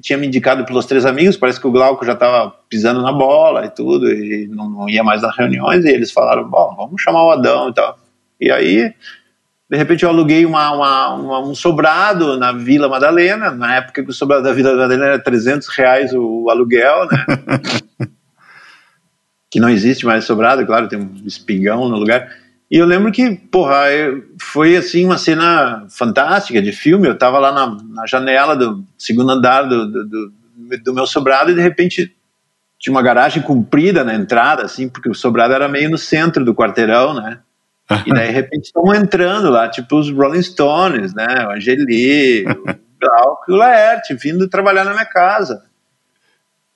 tinha me indicado pelos três amigos, parece que o Glauco já estava pisando na bola e tudo, e não, não, ia mais nas reuniões, e eles falaram, bom, vamos chamar o Adão e tal. E aí, de repente eu aluguei uma, uma, uma, um sobrado na Vila Madalena, na época que o sobrado da Vila Madalena era 300 reais o, o aluguel, né? que não existe mais sobrado, claro, tem um espigão no lugar. E eu lembro que, porra, foi assim uma cena fantástica de filme. Eu tava lá na, na janela do segundo andar do, do, do, do, meu sobrado e de repente tinha uma garagem comprida na entrada, assim, porque o sobrado era meio no centro do quarteirão, né? E daí, de repente, estão entrando lá, tipo os Rolling Stones, né? O Angeli, o Glauco e o Laerte, vindo trabalhar na minha casa.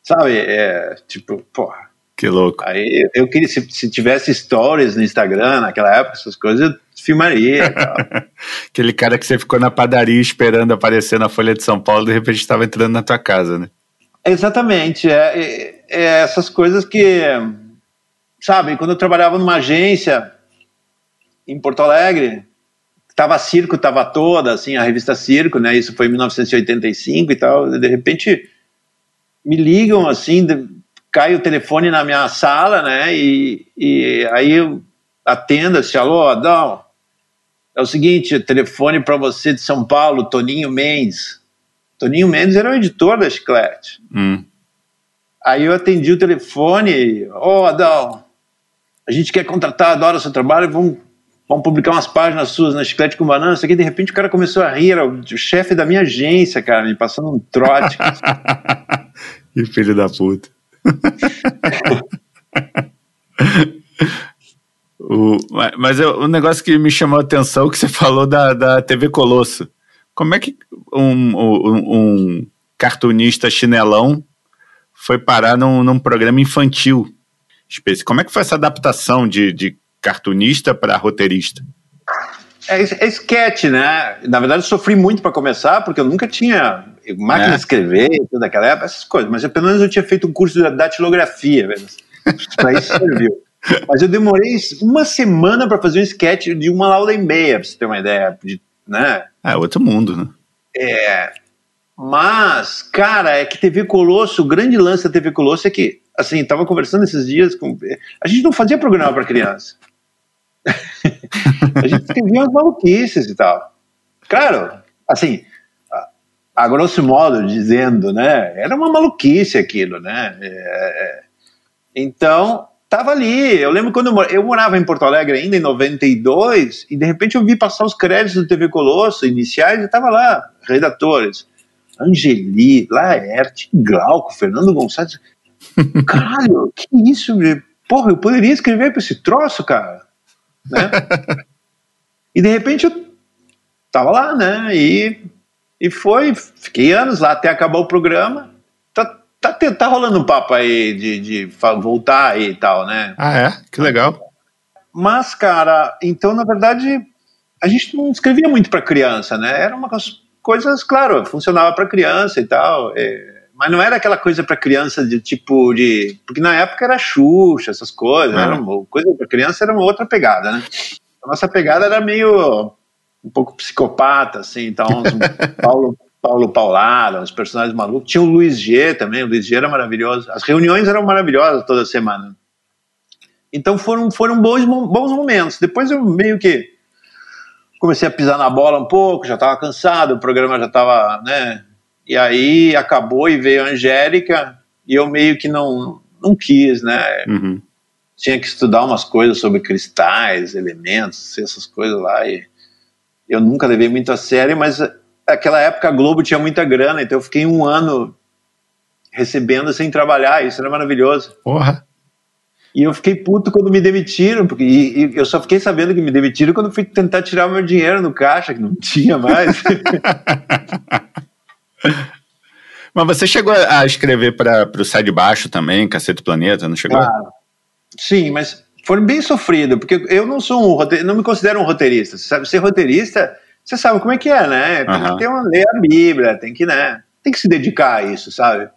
Sabe? É, tipo, porra que louco. Aí eu queria, se, se tivesse stories no Instagram naquela época, essas coisas, eu filmaria. Aquele cara que você ficou na padaria esperando aparecer na Folha de São Paulo, de repente estava entrando na tua casa, né? Exatamente. É, é, é, essas coisas que. Sabe, quando eu trabalhava numa agência em Porto Alegre, tava Circo, tava toda, assim, a revista Circo, né? Isso foi em 1985 e tal. De repente me ligam assim, cai o telefone na minha sala, né? E, e aí eu atendo assim, alô, Adão, é o seguinte, telefone para você de São Paulo, Toninho Mendes. Toninho Mendes era o editor da Chiclete. Hum. Aí eu atendi o telefone, ô oh, Adão, a gente quer contratar, adora o seu trabalho, vamos, vamos publicar umas páginas suas na Chiclete com Banana, isso aqui, de repente o cara começou a rir, era o, o chefe da minha agência, cara, me passando um trote. que filho da puta o, mas o um negócio que me chamou a atenção que você falou da, da TV Colosso. Como é que um, um, um cartunista chinelão foi parar num, num programa infantil? Como é que foi essa adaptação de, de cartunista para roteirista? É, é sketch, né? Na verdade, eu sofri muito para começar, porque eu nunca tinha máquina é. de escrever, toda aquela época, essas coisas. Mas eu, pelo menos eu tinha feito um curso de datilografia, para isso serviu. Mas eu demorei uma semana para fazer um sketch de uma aula e meia, para você ter uma ideia. De, né? É outro mundo, né? É. Mas, cara, é que TV Colosso, o grande lance da TV Colosso é que, assim, tava conversando esses dias com. A gente não fazia programa para criança. a gente escrevia umas maluquices e tal. Claro, assim, a grosso modo dizendo, né? Era uma maluquice aquilo, né? É, é, então, tava ali. Eu lembro quando eu, eu, morava em Porto Alegre ainda, em 92, e de repente eu vi passar os créditos do TV Colosso iniciais e tava lá, redatores. Angeli, Laerte, Glauco, Fernando Gonçalves. Caralho, que isso? Porra, eu poderia escrever para esse troço, cara. Né? e de repente eu tava lá, né? E e foi, fiquei anos lá até acabar o programa. Tá, tá, tá rolando um papo aí de, de voltar aí e tal, né? Ah, é? Que legal. Mas, cara, então, na verdade, a gente não escrevia muito para criança, né? Era uma coisas, claro, funcionava para criança e tal. É, mas não era aquela coisa para criança de tipo de. Porque na época era Xuxa, essas coisas. É. Era uma, coisa para criança era uma outra pegada, né? A nossa pegada era meio um pouco psicopata, assim, então uns Paulo, Paulo Paulada, uns personagens malucos. Tinha o Luiz G também, o Luiz G era maravilhoso. As reuniões eram maravilhosas toda semana. Então foram, foram bons, bons momentos. Depois eu meio que comecei a pisar na bola um pouco, já estava cansado, o programa já estava, né, E aí acabou e veio a Angélica, e eu meio que não, não quis, né? Uhum. Tinha que estudar umas coisas sobre cristais, elementos, essas coisas lá, e eu nunca levei muito a sério, mas naquela época a Globo tinha muita grana, então eu fiquei um ano recebendo sem trabalhar, isso era maravilhoso. Porra! E eu fiquei puto quando me demitiram, porque e, e eu só fiquei sabendo que me demitiram quando fui tentar tirar meu dinheiro no caixa, que não tinha mais. Mas você chegou a escrever para o Sai de Baixo também, Cacete Planeta, não chegou? Claro. Sim, mas foi bem sofrido, porque eu não sou um roteirista, não me considero um roteirista. Você sabe, ser roteirista, você sabe como é que é, né? Tem que ter uma, ler a Bíblia, tem que, né? Tem que se dedicar a isso, sabe?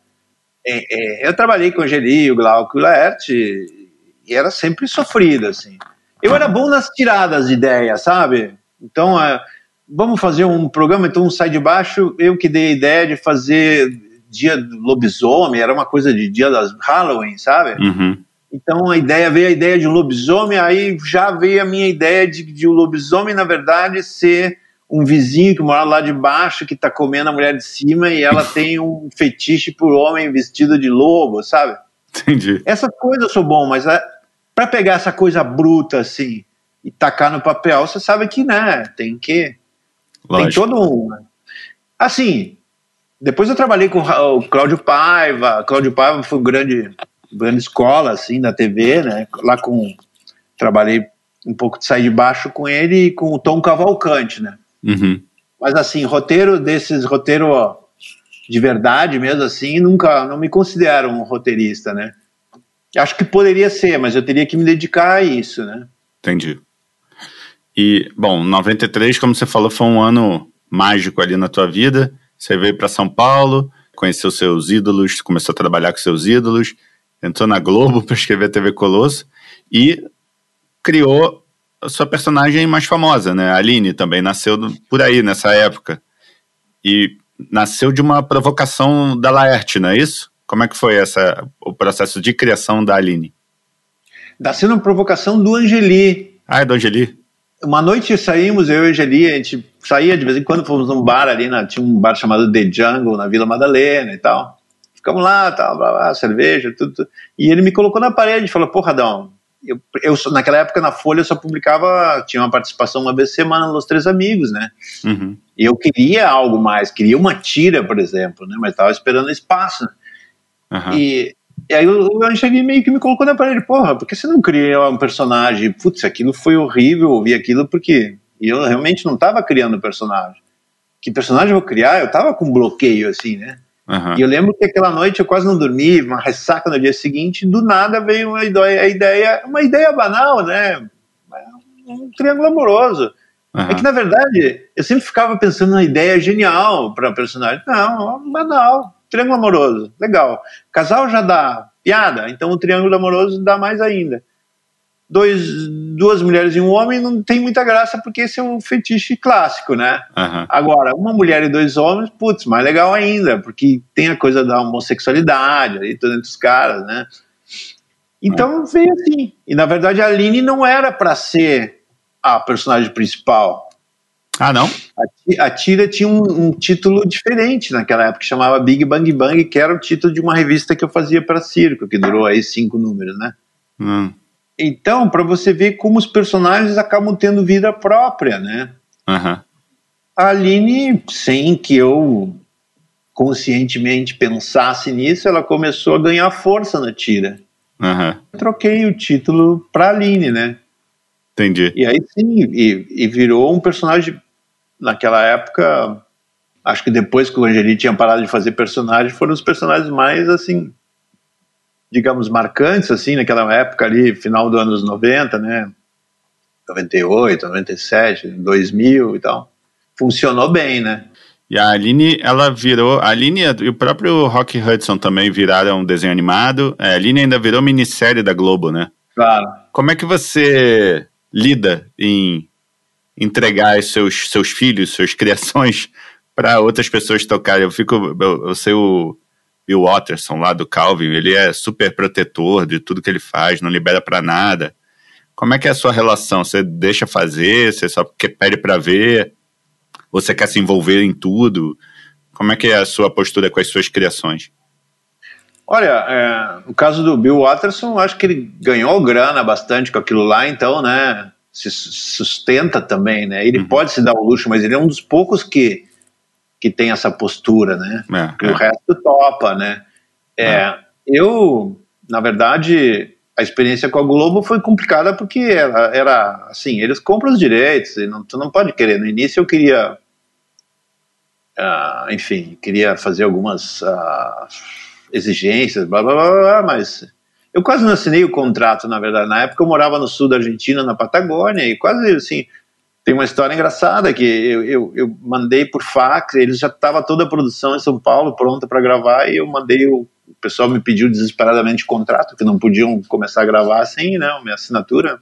É, é, eu trabalhei com o Angeli, o Glauco e o Laerte, e era sempre sofrido, assim. Eu era bom nas tiradas de ideias, sabe? Então, é, vamos fazer um programa, então um sai de baixo, eu que dei a ideia de fazer dia do lobisomem, era uma coisa de dia das Halloween, sabe? Uhum. Então a ideia veio a ideia de um lobisomem, aí já veio a minha ideia de, de um lobisomem, na verdade, ser um vizinho que mora lá de baixo, que tá comendo a mulher de cima e ela tem um fetiche por homem vestido de lobo, sabe? Entendi. Essa coisa eu sou bom, mas é, para pegar essa coisa bruta assim e tacar no papel, você sabe que, né, tem que. Lógico. Tem todo um. Assim, depois eu trabalhei com o Cláudio Paiva. Cláudio Paiva foi um grande, grande escola, assim, da TV, né? Lá com. Trabalhei um pouco de sair de baixo com ele e com o Tom Cavalcante, né? Uhum. Mas, assim, roteiro desses, roteiro ó, de verdade mesmo, assim, nunca, não me considero um roteirista, né? Acho que poderia ser, mas eu teria que me dedicar a isso, né? Entendi. E, bom, 93, como você falou, foi um ano mágico ali na tua vida. Você veio para São Paulo, conheceu seus ídolos, começou a trabalhar com seus ídolos, entrou na Globo para escrever a TV Colosso e criou a sua personagem mais famosa, né? A Aline também nasceu por aí nessa época. E nasceu de uma provocação da Laerte, não é isso? Como é que foi essa, o processo de criação da Aline? Nasceu uma provocação do Angeli. Ah, é do Angeli? Uma noite saímos, eu e a Angeli, a gente saía de vez em quando, fomos num bar ali, na, tinha um bar chamado The Jungle, na Vila Madalena e tal. Ficamos lá, tal, blá, blá, cerveja, tudo, tudo. E ele me colocou na parede e falou, porra, Radão, eu, eu, naquela época na Folha eu só publicava, tinha uma participação uma vez por semana nos Três Amigos, né? Uhum. E eu queria algo mais, queria uma tira, por exemplo, né? Mas estava esperando espaço. Uhum. E, e aí o Angeli meio que me colocou na parede, porra, por que você não cria um personagem? Putz, aquilo foi horrível ouvir aquilo porque eu realmente não estava criando o personagem. Que personagem eu vou criar? Eu tava com bloqueio, assim, né? Uhum. E eu lembro que aquela noite eu quase não dormi, uma ressaca no dia seguinte, do nada veio uma ideia, uma ideia banal, né? Um triângulo amoroso. Uhum. É que, na verdade, eu sempre ficava pensando na ideia genial para personagem. Não, banal. Triângulo amoroso, legal. Casal já dá piada, então o triângulo amoroso dá mais ainda. Dois, duas mulheres e um homem não tem muita graça porque esse é um fetiche clássico, né? Uhum. Agora, uma mulher e dois homens, putz, mais legal ainda, porque tem a coisa da homossexualidade aí entre os caras, né? Então uhum. veio assim. E na verdade a Aline não era para ser a personagem principal. Ah, não? A, Tira tinha um, um, título diferente naquela época, que chamava Big Bang Bang, que era o título de uma revista que eu fazia para circo, que durou aí cinco números, né? Hum. Então, para você ver como os personagens acabam tendo vida própria, né? Uhum. A Aline, sem que eu conscientemente pensasse nisso, ela começou a ganhar força na tira. Uhum. Troquei o título para Aline, né? Entendi. E aí sim, e, e virou um personagem naquela época, acho que depois que o Angeli tinha parado de fazer personagem, foram os personagens mais, assim, digamos, marcantes, assim, naquela época ali, final dos anos 90, né? 98, 97, 2000 e tal. Funcionou bem, né? E a Aline, ela virou. A Aline e o próprio Rock Hudson também viraram um desenho animado. É, a Aline ainda virou minissérie da Globo, né? Claro. Como é que você lida em entregar seus, seus filhos, suas criações para outras pessoas tocarem. Eu fico, eu, eu sei o Bill Watterson lá do Calvin, ele é super protetor de tudo que ele faz, não libera para nada. Como é que é a sua relação? Você deixa fazer? Você só pede para ver? Ou você quer se envolver em tudo? Como é que é a sua postura com as suas criações? Olha, é, caso do Bill Watterson, acho que ele ganhou grana bastante com aquilo lá, então, né, se sustenta também, né? Ele uhum. pode se dar o luxo, mas ele é um dos poucos que, que tem essa postura, né? É, que é. o resto topa, né? É, é, eu, na verdade, a experiência com a Globo foi complicada porque era, era assim, eles compram os direitos, e não, tu não pode querer. No início eu queria, uh, enfim, queria fazer algumas... Uh, exigências, blá, blá, blá, blá, mas eu quase não assinei o contrato, na verdade. Na época eu morava no sul da Argentina, na Patagônia, e quase assim, tem uma história engraçada que eu, eu, eu mandei por fax, eles já estava toda a produção em São Paulo pronta para gravar, e eu mandei o, o pessoal me pediu desesperadamente contrato, que não podiam começar a gravar sem, né, minha assinatura.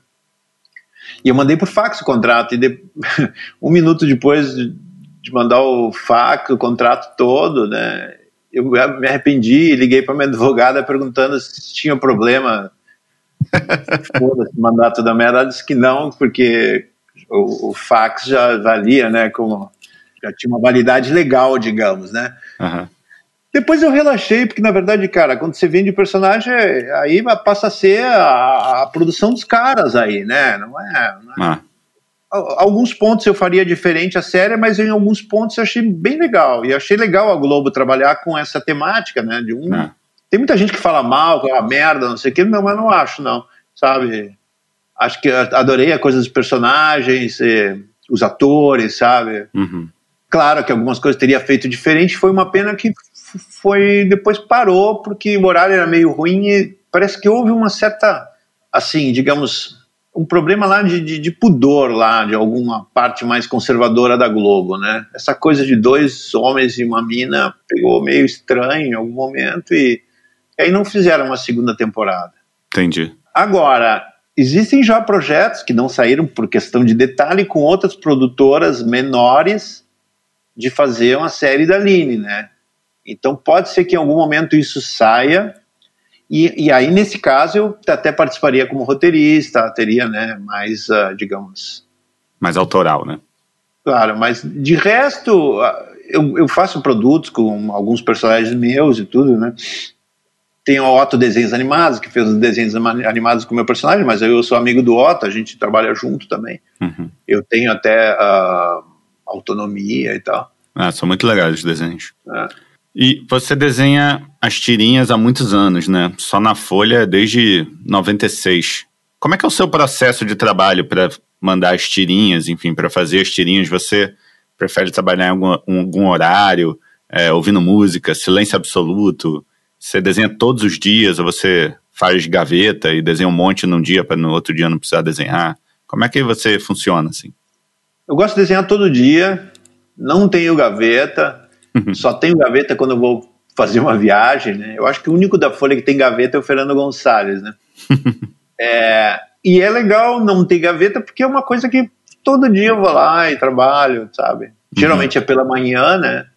E eu mandei por fax o contrato, e de, um minuto depois de, mandar o fax, o contrato todo, né, eu me arrependi, liguei para minha advogada perguntando se tinha problema. Foda-se, mandato da merda. Ela disse que não, porque o, o, fax já valia, né? Como já tinha uma validade legal, digamos, né? Uhum. Depois eu relaxei, porque na verdade, cara, quando você vende personagem, aí passa a ser a, a produção dos caras aí, né? Não é. Não é. Ah alguns pontos eu faria diferente a série, mas em alguns pontos eu achei bem legal. E achei legal a Globo trabalhar com essa temática, né? De um, é. Tem muita gente que fala mal, que é uma merda, não sei o que, não, mas não acho, não. Sabe? Acho que adorei a coisa dos personagens, os atores, sabe? Uhum. Claro que algumas coisas teria feito diferente, foi uma pena que foi depois parou, porque o horário era meio ruim e parece que houve uma certa, assim, digamos, um problema lá de, de, de, pudor lá, de alguma parte mais conservadora da Globo, né? Essa coisa de dois homens e uma mina pegou meio estranho em algum momento e, e aí não fizeram uma segunda temporada. Entendi. Agora, existem já projetos que não saíram por questão de detalhe com outras produtoras menores de fazer uma série da Line, né? Então pode ser que em algum momento isso saia e, e aí, nesse caso, eu até participaria como roteirista, teria, né, mais, uh, digamos... Mais autoral, né? Claro, mas de resto, uh, eu, eu faço produtos com alguns personagens meus e tudo, né? Tem o Otto Desenhos Animados, que fez os desenhos animados com o meu personagem, mas eu sou amigo do Otto, a gente trabalha junto também. Uhum. Eu tenho até uh, autonomia e tal. Ah, são muito legais os desenhos. É. E você desenha as tirinhas há muitos anos, né? Só na Folha desde 96. Como é que é o seu processo de trabalho para mandar as tirinhas, enfim, para fazer as tirinhas? Você prefere trabalhar em algum, algum horário, é, ouvindo música, silêncio absoluto? Você desenha todos os dias ou você faz gaveta e desenha um monte num dia para no outro dia não precisar desenhar? Como é que você funciona assim? Eu gosto de desenhar todo dia, não tenho gaveta. Só tenho gaveta quando eu vou fazer uma viagem, né? Eu acho que o único da Folha que tem gaveta é o Fernando Gonçalves, né? é, e é legal não ter gaveta porque é uma coisa que todo dia eu vou lá e trabalho, sabe? Uhum. Geralmente é pela manhã, né?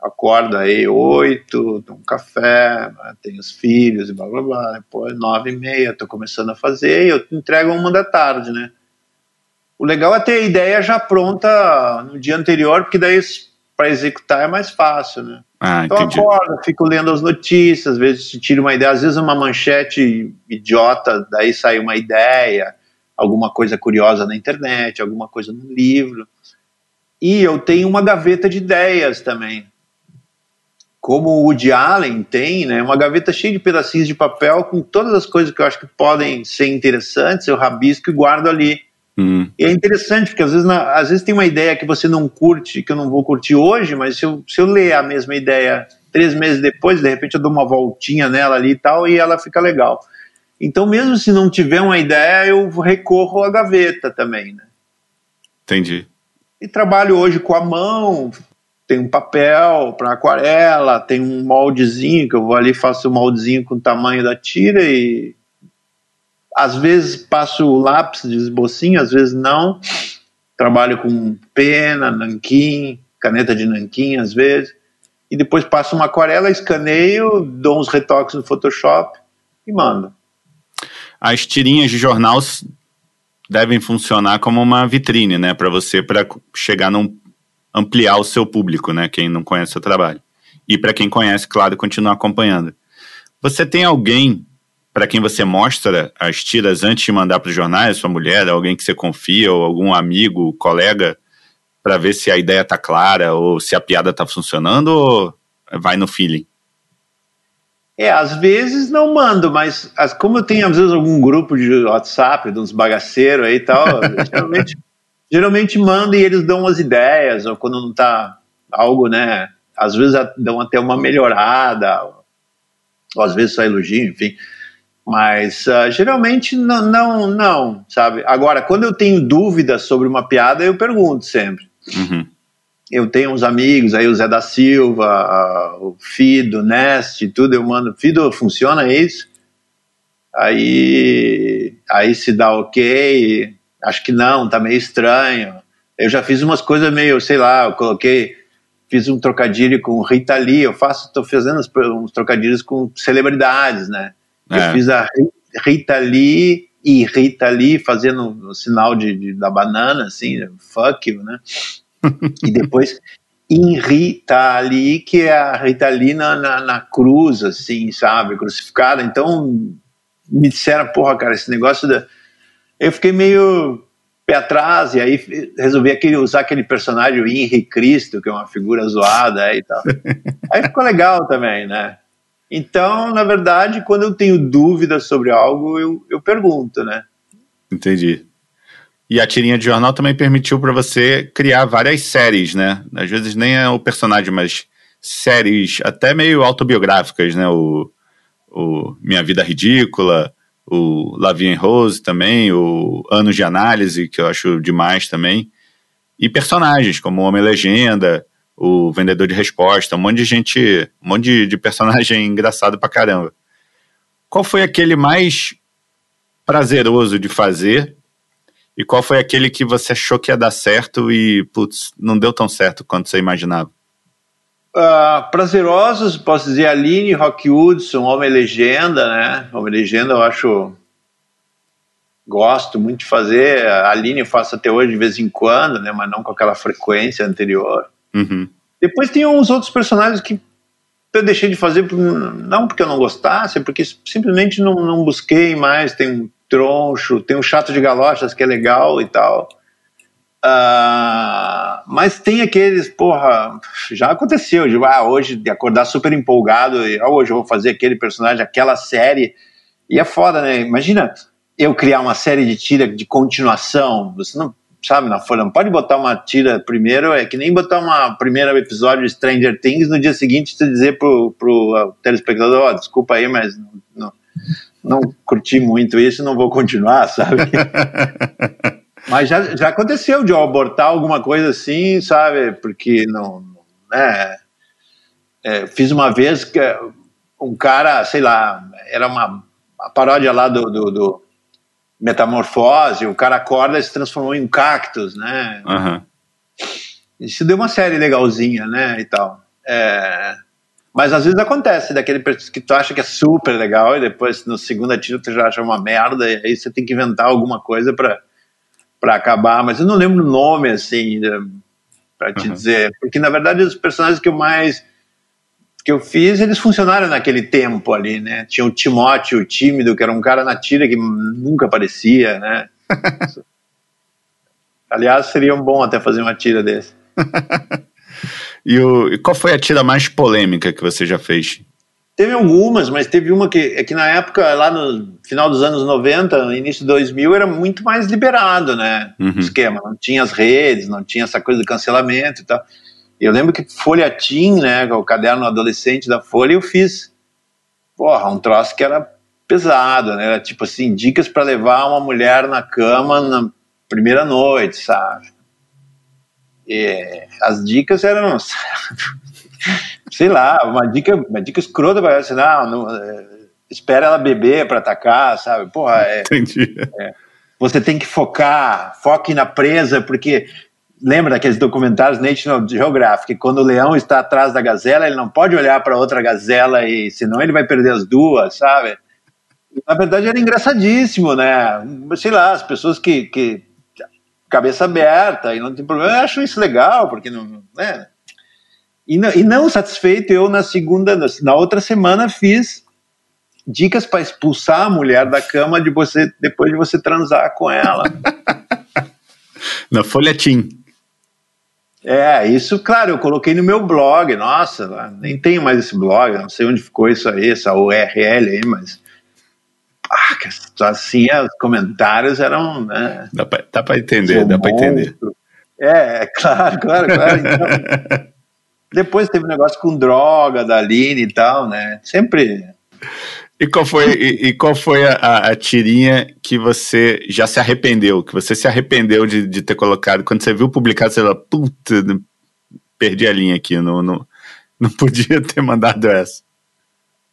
Acordo aí oito, tomo um café, tenho os filhos e blá blá blá. Depois nove e meia, tô começando a fazer e eu entrego uma da tarde, né? O legal é ter a ideia já pronta no dia anterior, porque daí para executar é mais fácil, né? Ah, então entendi. acorda, fico lendo as notícias, às vezes se tira uma ideia, às vezes uma manchete idiota, daí sai uma ideia, alguma coisa curiosa na internet, alguma coisa no livro. E eu tenho uma gaveta de ideias também. Como o Woody Allen tem, né, uma gaveta cheia de pedacinhos de papel com todas as coisas que eu acho que podem ser interessantes, eu rabisco e guardo ali. Uhum. E é interessante, porque às vezes, na, às vezes tem uma ideia que você não curte, que eu não vou curtir hoje, mas se eu, se eu ler a mesma ideia três meses depois, de repente eu dou uma voltinha nela ali e tal, e ela fica legal. Então, mesmo se não tiver uma ideia, eu recorro à gaveta também, né? Entendi. E trabalho hoje com a mão, tem um papel para aquarela, tem um moldezinho que eu vou ali, faço o um moldezinho com o tamanho da tira e às vezes passo o lápis de esbocinho, às vezes não. Trabalho com pena, nanquim, caneta de nanquim, às vezes. E depois passo uma aquarela, escaneio, dou uns retoques no Photoshop e mando. As tirinhas de jornal devem funcionar como uma vitrine, né, para você para chegar num ampliar o seu público, né? Quem não conhece o seu trabalho. E para quem conhece, claro, continuar acompanhando. Você tem alguém para quem você mostra as tiras antes de mandar para os jornais, sua mulher, alguém que você confia, ou algum amigo, colega, para ver se a ideia tá clara ou se a piada tá funcionando, ou vai no feeling? É, às vezes não mando, mas as, como eu tenho às vezes algum grupo de WhatsApp, de uns bagaceiros aí e tal, geralmente, geralmente mando e eles dão umas ideias, ou quando não tá algo, né, às vezes dão até uma melhorada, ou às vezes só elogio, enfim. Mas uh, geralmente não, não, não, sabe? Agora, quando eu tenho dúvidas sobre uma piada, eu pergunto sempre. Uhum eu tenho uns amigos aí, o Zé da Silva, o Fido, Nest, tudo, eu mando, Fido, funciona isso? Aí, aí se dá ok, acho que não, tá meio estranho. Eu já fiz umas coisas meio, sei lá, eu coloquei, fiz um trocadilho com Rita Lee, eu faço, tô fazendo uns trocadilhos com celebridades, né? É. Eu fiz a Rita Lee e Rita Lee fazendo o sinal de, de da banana, assim, fuck you, né? e depois em Rita ali, que é a Rita ali na, na, na, cruz, assim, sabe, crucificada. Então me disseram, porra, cara, esse negócio da. Eu fiquei meio pé atrás, e aí resolvi aquele, usar aquele personagem, o Henri Cristo, que é uma figura zoada e tal. aí ficou legal também, né? Então, na verdade, quando eu tenho dúvidas sobre algo, eu, eu pergunto, né? Entendi. E a tirinha de jornal também permitiu para você criar várias séries, né? Às vezes nem é o personagem, mas séries até meio autobiográficas, né? O, o Minha Vida Ridícula, o Lavie Rose também, o Anos de Análise, que eu acho demais também. E personagens, como Homem-Legenda, o Vendedor de Resposta, um monte de gente, um monte de, de personagem engraçado pra caramba. Qual foi aquele mais prazeroso de fazer e qual foi aquele que você achou que ia dar certo e, putz, não deu tão certo quanto você imaginava? Uh, prazerosos, posso dizer, Aline, Rock Hudson, Homem-Legenda, né? Homem-Legenda eu acho... Gosto muito de fazer. A Aline eu faço até hoje de vez em quando, né? Mas não com aquela frequência anterior. Uhum. Depois tem uns outros personagens que eu deixei de fazer, não porque eu não gostasse, porque simplesmente não, não busquei mais. Tem troncho, tem um chato de galochas que é legal e tal. Uh, mas tem aqueles, porra, já aconteceu, de ah, hoje de acordar super empolgado e ah, hoje eu vou fazer aquele personagem, aquela série. E é foda, né? Imagina eu criar uma série de tira de continuação. Você não sabe na folha, não pode botar uma tira primeiro, é que nem botar uma primeiro episódio de Stranger Things no dia seguinte você dizer pro, pro telespectador, oh, desculpa aí, mas não, não não curti muito isso, não vou continuar, sabe? Mas já, já aconteceu de eu abortar alguma coisa assim, sabe? Porque não, né? É, fiz uma vez que um cara, sei lá, era uma, uma paródia lá do, do, do, Metamorfose, o cara acorda e se transformou em um cactus, né? Uhum. Isso deu uma série legalzinha, né? E tal. É, mas às vezes acontece daquele que tu acha que é super legal e depois no segundo tiro tu já acha uma merda e aí você tem que inventar alguma coisa para para acabar, mas eu não lembro o nome assim para te uhum. dizer, porque na verdade os personagens que eu mais que eu fiz, eles funcionaram naquele tempo ali, né? Tinha o Timóteo, o tímido, que era um cara na tira que nunca aparecia, né? Aliás, seria um bom até fazer uma tira desse. E, o, e qual foi a tira mais polêmica que você já fez? Teve algumas, mas teve uma que, é que na época, lá no final dos anos 90, início de 2000, era muito mais liberado, né? Uhum. O esquema. Não tinha as redes, não tinha essa coisa de cancelamento e tal. Eu lembro que Folha Team, né, o caderno adolescente da Folha, eu fiz, porra, um troço que era pesado, né? Era tipo assim, dicas para levar uma mulher na cama na primeira noite, sabe? as dicas eram, sei lá, uma dica, uma dica escrota para assim, não, não é, espera ela beber para atacar, sabe? Porra, é, Entendi. É, você tem que focar, foque na presa, porque lembra daqueles documentários National Geographic, quando o leão está atrás da gazela, ele não pode olhar para outra gazela e senão ele vai perder as duas, sabe? Na verdade era engraçadíssimo, né? Sei lá, as pessoas que, que cabeça aberta e não tem problema. Eu acho isso legal, porque não. Né? E, não, e não satisfeito, eu na segunda, na outra semana fiz dicas para expulsar a mulher da cama de você depois de você transar com ela. na folhetim. É, isso, claro, eu coloquei no meu blog. Nossa, nem tenho mais esse blog, não sei onde ficou isso aí, essa URL aí, mas. Ah, assim, os comentários eram. Né, dá pra, dá pra entender, dá pra entender. É, é, claro, claro, claro. Então, depois teve um negócio com droga da Aline e tal, né? Sempre. E qual foi, e, e qual foi a, a, tirinha que você já se arrependeu? Que você se arrependeu de, de ter colocado? Quando você viu publicado, você falou, puta, perdi a linha aqui, não, não, não podia ter mandado essa.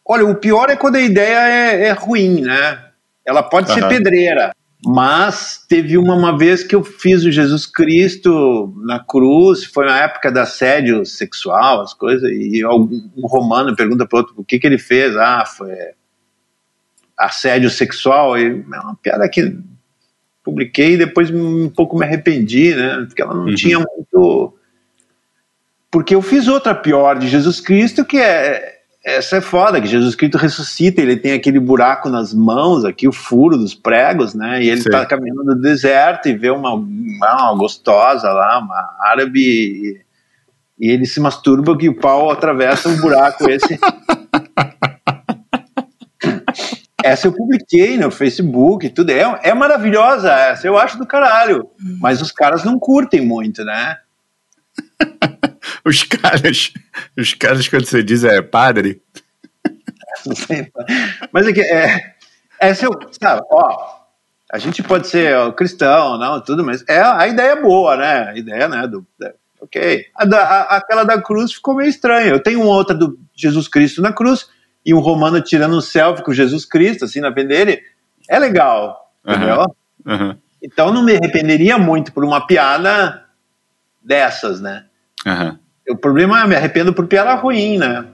Olha, o pior é quando a ideia é, é ruim, né? Ela pode uhum. ser pedreira, mas teve uma, uma vez que eu fiz o Jesus Cristo na cruz, foi na época da assédio sexual, as coisas, e um romano pergunta para outro o que, que ele fez. Ah, foi assédio sexual, e é uma piada que publiquei e depois um pouco me arrependi, né? Porque ela não uhum. tinha muito. Porque eu fiz outra pior de Jesus Cristo, que é. Essa é foda, que Jesus Cristo ressuscita, ele tem aquele buraco nas mãos, aqui o furo dos pregos, né? E ele está caminhando no deserto e vê uma, uma gostosa lá, uma árabe, e, e ele se masturba que o pau atravessa um buraco esse. Essa eu publiquei no Facebook, tudo. É, é maravilhosa essa, eu acho do caralho. Mas os caras não curtem muito, né? os caras, os caras, quando você diz é padre. mas é que é, essa eu, sabe, ó, a gente pode ser ó, cristão, não, tudo, mas é a ideia é boa, né? A ideia, né? Do, ok. A da, a, aquela da cruz ficou meio estranha. Eu tenho outra do Jesus Cristo na cruz e um romano tirando um selfie com Jesus Cristo, assim, na frente dele, é legal, uhum. entendeu? Uhum. Então não me arrependeria muito por uma piada dessas, né? Uhum. O problema é me arrependo por piada ruim, né?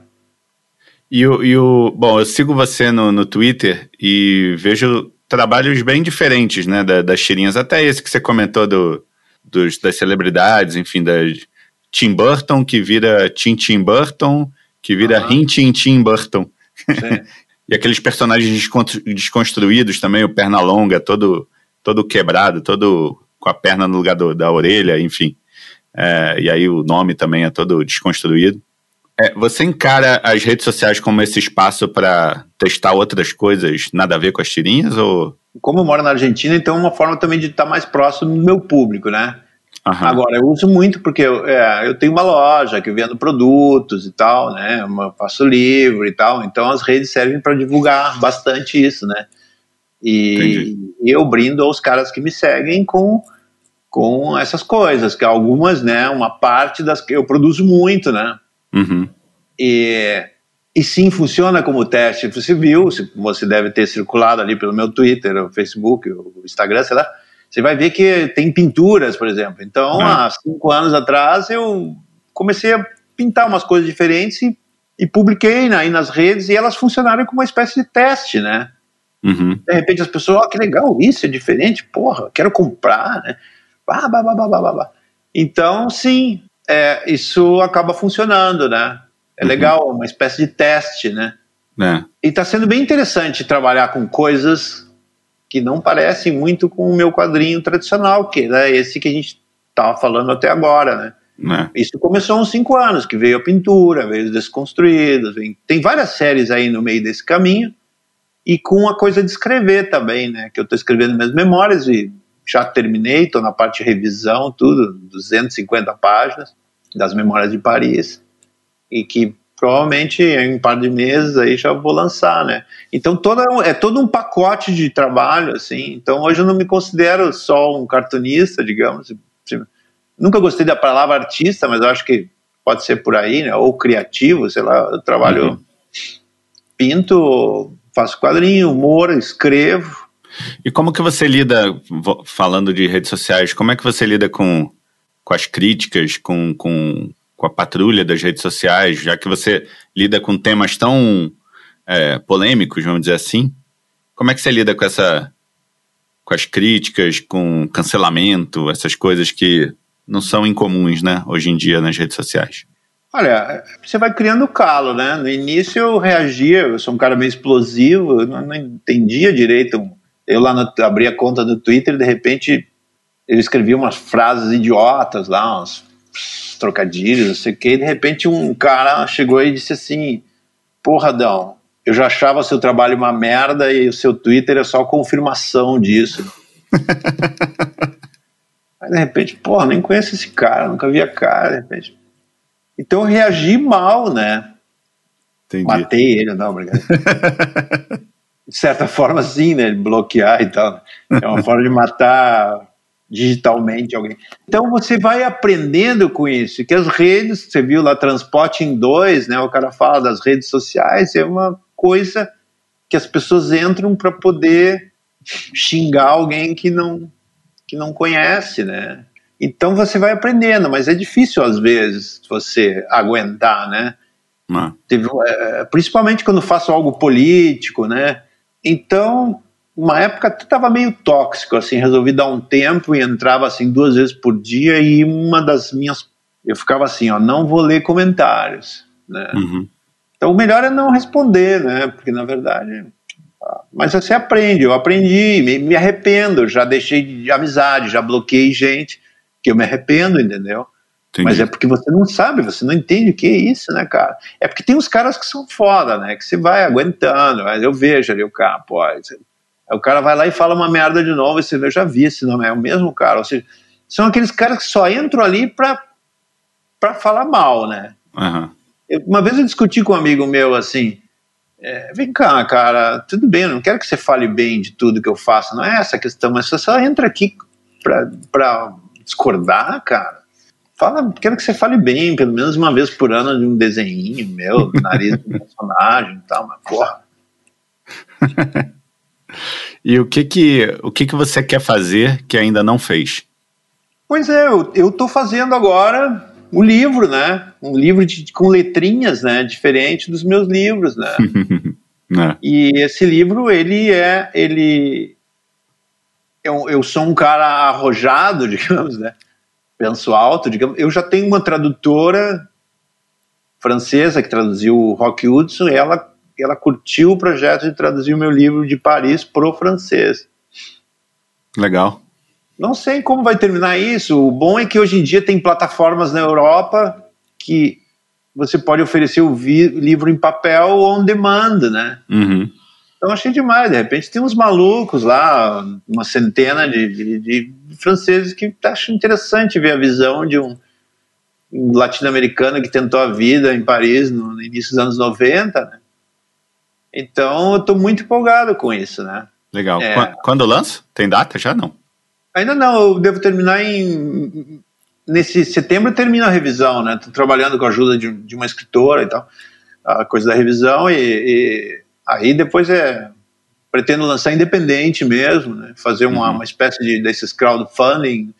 E o, e o bom, eu sigo você no, no Twitter e vejo trabalhos bem diferentes, né, da, das tirinhas, até esse que você comentou do, dos, das celebridades, enfim, da Tim Burton, que vira Tim Tim Burton, que vira uhum. Rin Tim Tim Burton e aqueles personagens desconstruídos também, o Pernalonga, todo, todo quebrado, todo com a perna no lugar do, da orelha, enfim. É, e aí o nome também é todo desconstruído. É, você encara as redes sociais como esse espaço para testar outras coisas nada a ver com as tirinhas? Ou... Como eu moro na Argentina, então é uma forma também de estar mais próximo do meu público, né? Uhum. Agora, eu uso muito porque eu, é, eu tenho uma loja que vendo produtos e tal, né? Eu faço livro e tal, então as redes servem para divulgar bastante isso, né? E, e, eu brindo aos caras que me seguem com, com essas coisas, que algumas, né? Uma parte das que eu produzo muito, né? Uhum. E, e sim, funciona como teste. Você viu, você deve ter circulado ali pelo meu Twitter, o Facebook, o Instagram, sei lá você vai ver que tem pinturas, por exemplo. Então, há cinco anos atrás, eu comecei a pintar umas coisas diferentes e, e publiquei né, aí nas redes e elas funcionaram como uma espécie de teste, né? Uhum. De repente as pessoas, oh, que legal, isso é diferente, porra, quero comprar, né? Bah, bah, bah, bah, bah, bah. Então, sim, é, isso acaba funcionando, né? É uhum. legal, uma espécie de teste, né? É. E está sendo bem interessante trabalhar com coisas que não parecem muito com o meu quadrinho tradicional, que é esse que a gente estava falando até agora, né? É. Isso começou há uns cinco anos, que veio a pintura, veio os desconstruídos, vem, tem várias séries aí no meio desse caminho, e com a coisa de escrever também, né? Que eu estou escrevendo minhas memórias e já terminei, estou na parte de revisão, tudo, 250 páginas das memórias de Paris, e que provavelmente em um par de meses aí já vou lançar, né? Então toda, é todo um pacote de trabalho, assim. Então hoje eu não me considero só um cartunista, digamos. Nunca gostei da palavra artista, mas acho que pode ser por aí, né? Ou criativo, sei lá. Eu trabalho, uhum. pinto, faço quadrinho, humor, escrevo. E como que você lida, falando de redes sociais, como é que você lida com, com as críticas, com, com com a patrulha das redes sociais, já que você lida com temas tão é, polêmicos, vamos dizer assim. Como é que você lida com essa, com as críticas, com cancelamento, essas coisas que não são incomuns, né, hoje em dia nas redes sociais? Olha, você vai criando calo, né? No início eu reagia, eu sou um cara meio explosivo, eu não, entendia direito. Eu lá no, abri a conta do Twitter e de repente eu escrevia umas frases idiotas lá, uns trocadilhos, não sei o que, e de repente um cara chegou e disse assim: Porra, Dão, eu já achava seu trabalho uma merda e o seu Twitter é só confirmação disso. Aí de repente, porra, nem conheço esse cara, nunca vi a cara, de repente. Então eu reagi mal, né? Entendi. Matei ele, não, obrigado. de certa forma, sim, né? Bloquear e tal. É uma forma de matar digitalmente alguém. Então você vai aprendendo com isso, que as redes, você viu lá Transporte em dois, né? O cara fala das redes sociais, é uma coisa que as pessoas entram para poder xingar alguém que não que não conhece, né? Então você vai aprendendo, mas é difícil às vezes você aguentar, né? Teve, é, principalmente quando faço algo político, né? Então, uma época estava meio tóxico, assim, resolvi dar um tempo e entrava assim duas vezes por dia e uma das minhas, eu ficava assim, ó, não vou ler comentários, né? Uhum. Então o melhor é não responder, né? Porque na verdade mas você aprende, eu aprendi, me, me arrependo, já deixei de amizade, já bloqueei gente, que eu me arrependo, entendeu? Entendi. Mas é porque você não sabe, você não entende o que é isso, né, cara? É porque tem uns caras que são foda, né? Que você vai aguentando, mas eu vejo ali o cara, pô. O cara vai lá e fala uma merda de novo, e você vê, eu já vi esse nome, é o mesmo cara. Ou seja, são aqueles caras que só entram ali pra, pra falar mal, né? Uhum. Eu, uma vez eu discuti com um amigo meu assim. É, vem cá, cara, tudo bem, eu não quero que você fale bem de tudo que eu faço, não é essa a questão, mas você só entra aqui pra, pra discordar, cara, fala, quero que você fale bem, pelo menos uma vez por ano de um desenho meu, nariz do personagem e tal, mas porra. e o que que, o que que você quer fazer que ainda não fez? Pois é, eu, tô fazendo agora o livro, né? Um livro de, com letrinhas, né? Diferente dos meus livros, né? é. E esse livro, ele é, ele eu, eu sou um cara arrojado, digamos, né? Penso alto, digamos. Eu já tenho uma tradutora francesa que traduziu o Rock Hudson, e ela, ela curtiu o projeto de traduzir o meu livro de Paris pro francês. Legal. Não sei como vai terminar isso. O bom é que hoje em dia tem plataformas na Europa que você pode oferecer o livro em papel on demand, né? Uhum. Então achei demais. De repente tem uns malucos lá, uma centena de, de, de franceses que acham interessante ver a visão de um, um latino-americano que tentou a vida em Paris no, no início dos anos 90, né? Então eu estou muito empolgado com isso, né? Legal. É, quando, quando lança? Tem data já? Não. Ainda não, eu devo terminar em. Nesse setembro termina a revisão, né? Estou trabalhando com a ajuda de, de, uma escritora e tal, a coisa da revisão, e, e Aí depois é pretendo lançar independente mesmo, né? fazer uma, uhum. uma espécie de desses crowdfunding,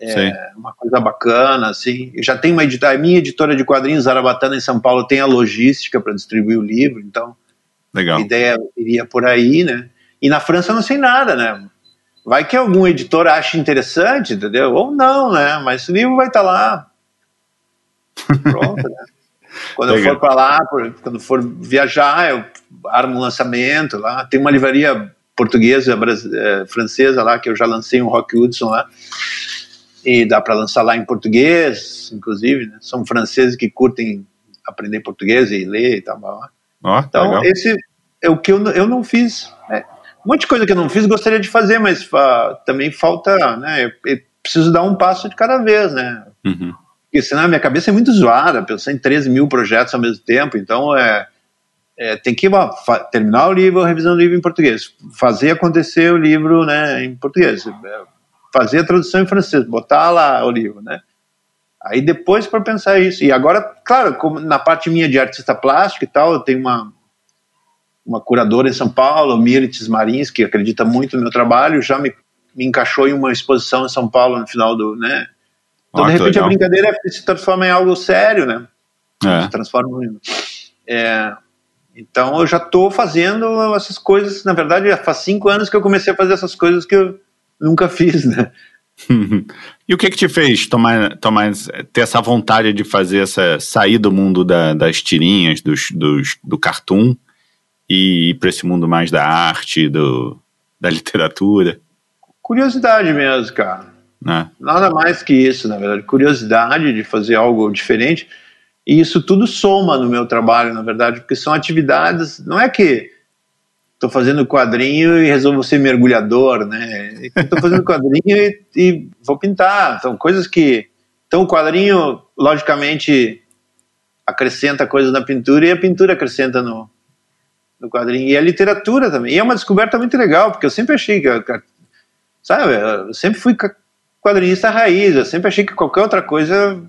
é, uma coisa bacana, assim. Eu já tenho uma editora, a minha editora de quadrinhos, Zarabatana, em São Paulo, tem a logística para distribuir o livro, então Legal. a ideia iria por aí, né? E na França eu não sei nada, né? Vai que algum editor ache interessante, entendeu? Ou não, né? Mas o livro vai estar tá lá. Pronto, né? Quando Legal. eu for para lá, quando for viajar, eu armo um lançamento lá. Tem uma livraria portuguesa, é, francesa lá, que eu já lancei um Rock Hudson lá. E dá para lançar lá em português, inclusive. Né? São franceses que curtem aprender português e ler e tal. Oh, então, legal. esse é o que eu, eu não fiz. É, um monte de coisa que eu não fiz, gostaria de fazer, mas uh, também falta, né? Eu, eu, preciso dar um passo de cada vez, né? Uhum. Porque senão a minha cabeça é muito zoada, pensar em 13 mil projetos ao mesmo tempo, então é, é tem que ó, terminar o livro, revisando o livro em português, fazer acontecer o livro né, em português, é, fazer a tradução em francês, botar lá o livro, né? Aí depois para pensar isso. E agora, claro, na parte minha de artista plástico e tal, eu tenho uma, uma curadora em São Paulo, Mirtes Marins, que acredita muito no meu trabalho, já me, me encaixou em uma exposição em São Paulo no final do, né, então, ah, de repente, legal. a brincadeira se transforma em algo sério, né? É. Se transforma em. É, Então eu já estou fazendo essas coisas. Na verdade, já faz cinco anos que eu comecei a fazer essas coisas que eu nunca fiz, né? e o que que te fez tomar, tomar ter essa vontade de fazer essa sair do mundo da, das tirinhas, dos, dos, do cartoon e ir para esse mundo mais da arte, do, da literatura? Curiosidade mesmo, cara. É. Nada mais que isso, na verdade. Curiosidade de fazer algo diferente. E isso tudo soma no meu trabalho, na verdade, porque são atividades. Não é que estou fazendo quadrinho e resolvo ser mergulhador, né? Estou fazendo quadrinho e, e, vou pintar. Então, coisas que. Então, o quadrinho, logicamente, acrescenta coisas na pintura e a pintura acrescenta no, no quadrinho. E a literatura também. E é uma descoberta muito legal, porque eu sempre achei que. Sabe, eu sempre fui quadrinista raiz, eu sempre achei que qualquer outra coisa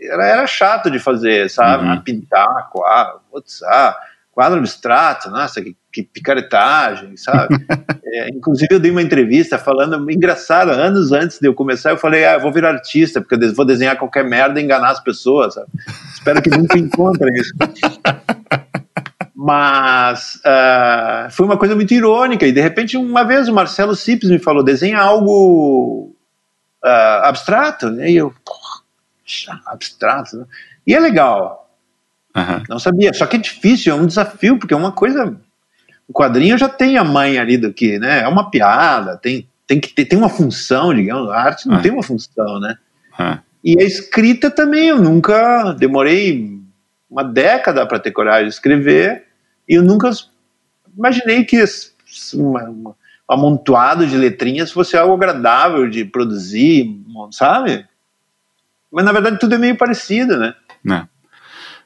era, era chato de fazer, sabe? Uhum. Pintar quadro, putz, ah, quadro abstrato, nossa, que que picaretagem, sabe? é, inclusive eu dei uma entrevista falando, engraçado, anos antes de eu começar, eu falei, ah, eu vou virar artista, porque eu vou desenhar qualquer merda e enganar as pessoas, sabe? Espero que nunca encontrem isso. Mas uh, foi uma coisa muito irônica, e de repente uma vez o Marcelo Cipes me falou, desenha algo uh, abstrato, né? e eu, porra, abstrato, né? e é legal, Uhum. Não sabia. Só que é difícil, é um desafio, porque é uma coisa o quadrinho já tem a mãe ali do que, né? É uma piada, tem, tem que ter tem uma função, digamos. A arte não ah. tem uma função, né? Ah. E a escrita também, eu nunca demorei uma década para ter coragem de escrever e eu nunca imaginei que uma, uma, um amontoado de letrinhas fosse algo agradável de produzir, sabe? Mas na verdade tudo é meio parecido, né? Não.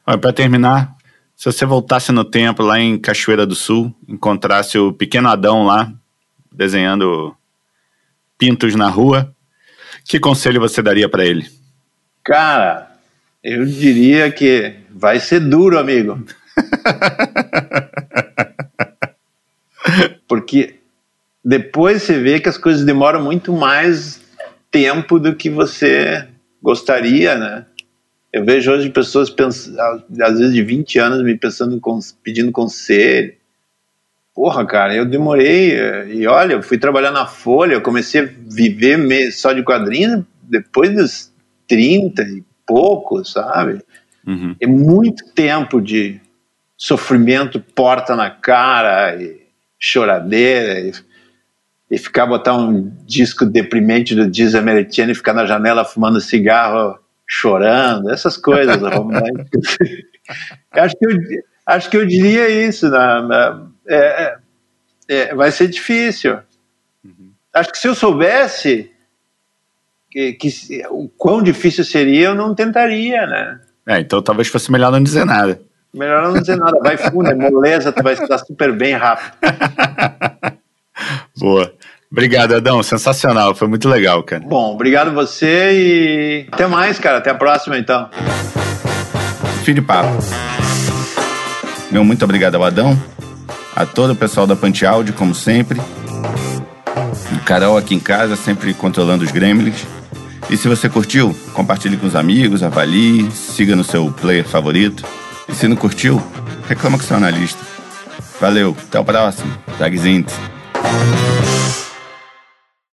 Para terminar, se você voltasse no tempo lá em Cachoeira do Sul, encontrasse o pequeno Adão lá, desenhando pintos na rua, que conselho você daria para ele? Cara, eu diria que vai ser duro, amigo. Porque depois você vê que as coisas demoram muito mais tempo do que você gostaria, né? Eu vejo hoje pessoas, às vezes de 20 anos, me pensando, pedindo conselho. Porra, cara, eu demorei. E olha, eu fui trabalhar na Folha, eu comecei a viver só de quadrinhos depois dos 30 e pouco, sabe? Uhum. É muito tempo de sofrimento, porta na cara, e choradeira, e, e ficar botar um disco deprimente do Diz Americano e ficar na janela fumando cigarro chorando, essas coisas românticas. acho, que eu, acho que eu diria isso. Na, na é, é, é, vai ser difícil. Uhum. Acho que se eu soubesse que, que, o quão difícil seria, eu não tentaria, né? É, então talvez fosse melhor não dizer nada. Melhor não dizer nada. Vai fundo, é moleza, tu vai estar super bem rápido. Boa. Obrigado, Adão. Sensacional. Foi muito legal, cara. Bom, obrigado você e até mais, cara. Até a próxima, então. Fim de papo. Meu muito obrigado ao Adão, a todo o pessoal da Pante Áudio, como sempre. O Carol aqui em casa, sempre controlando os gremlins. E se você curtiu, compartilhe com os amigos, avalie, siga no seu player favorito. E se não curtiu, reclama com seu analista. Valeu, até o próximo. Tagzinho.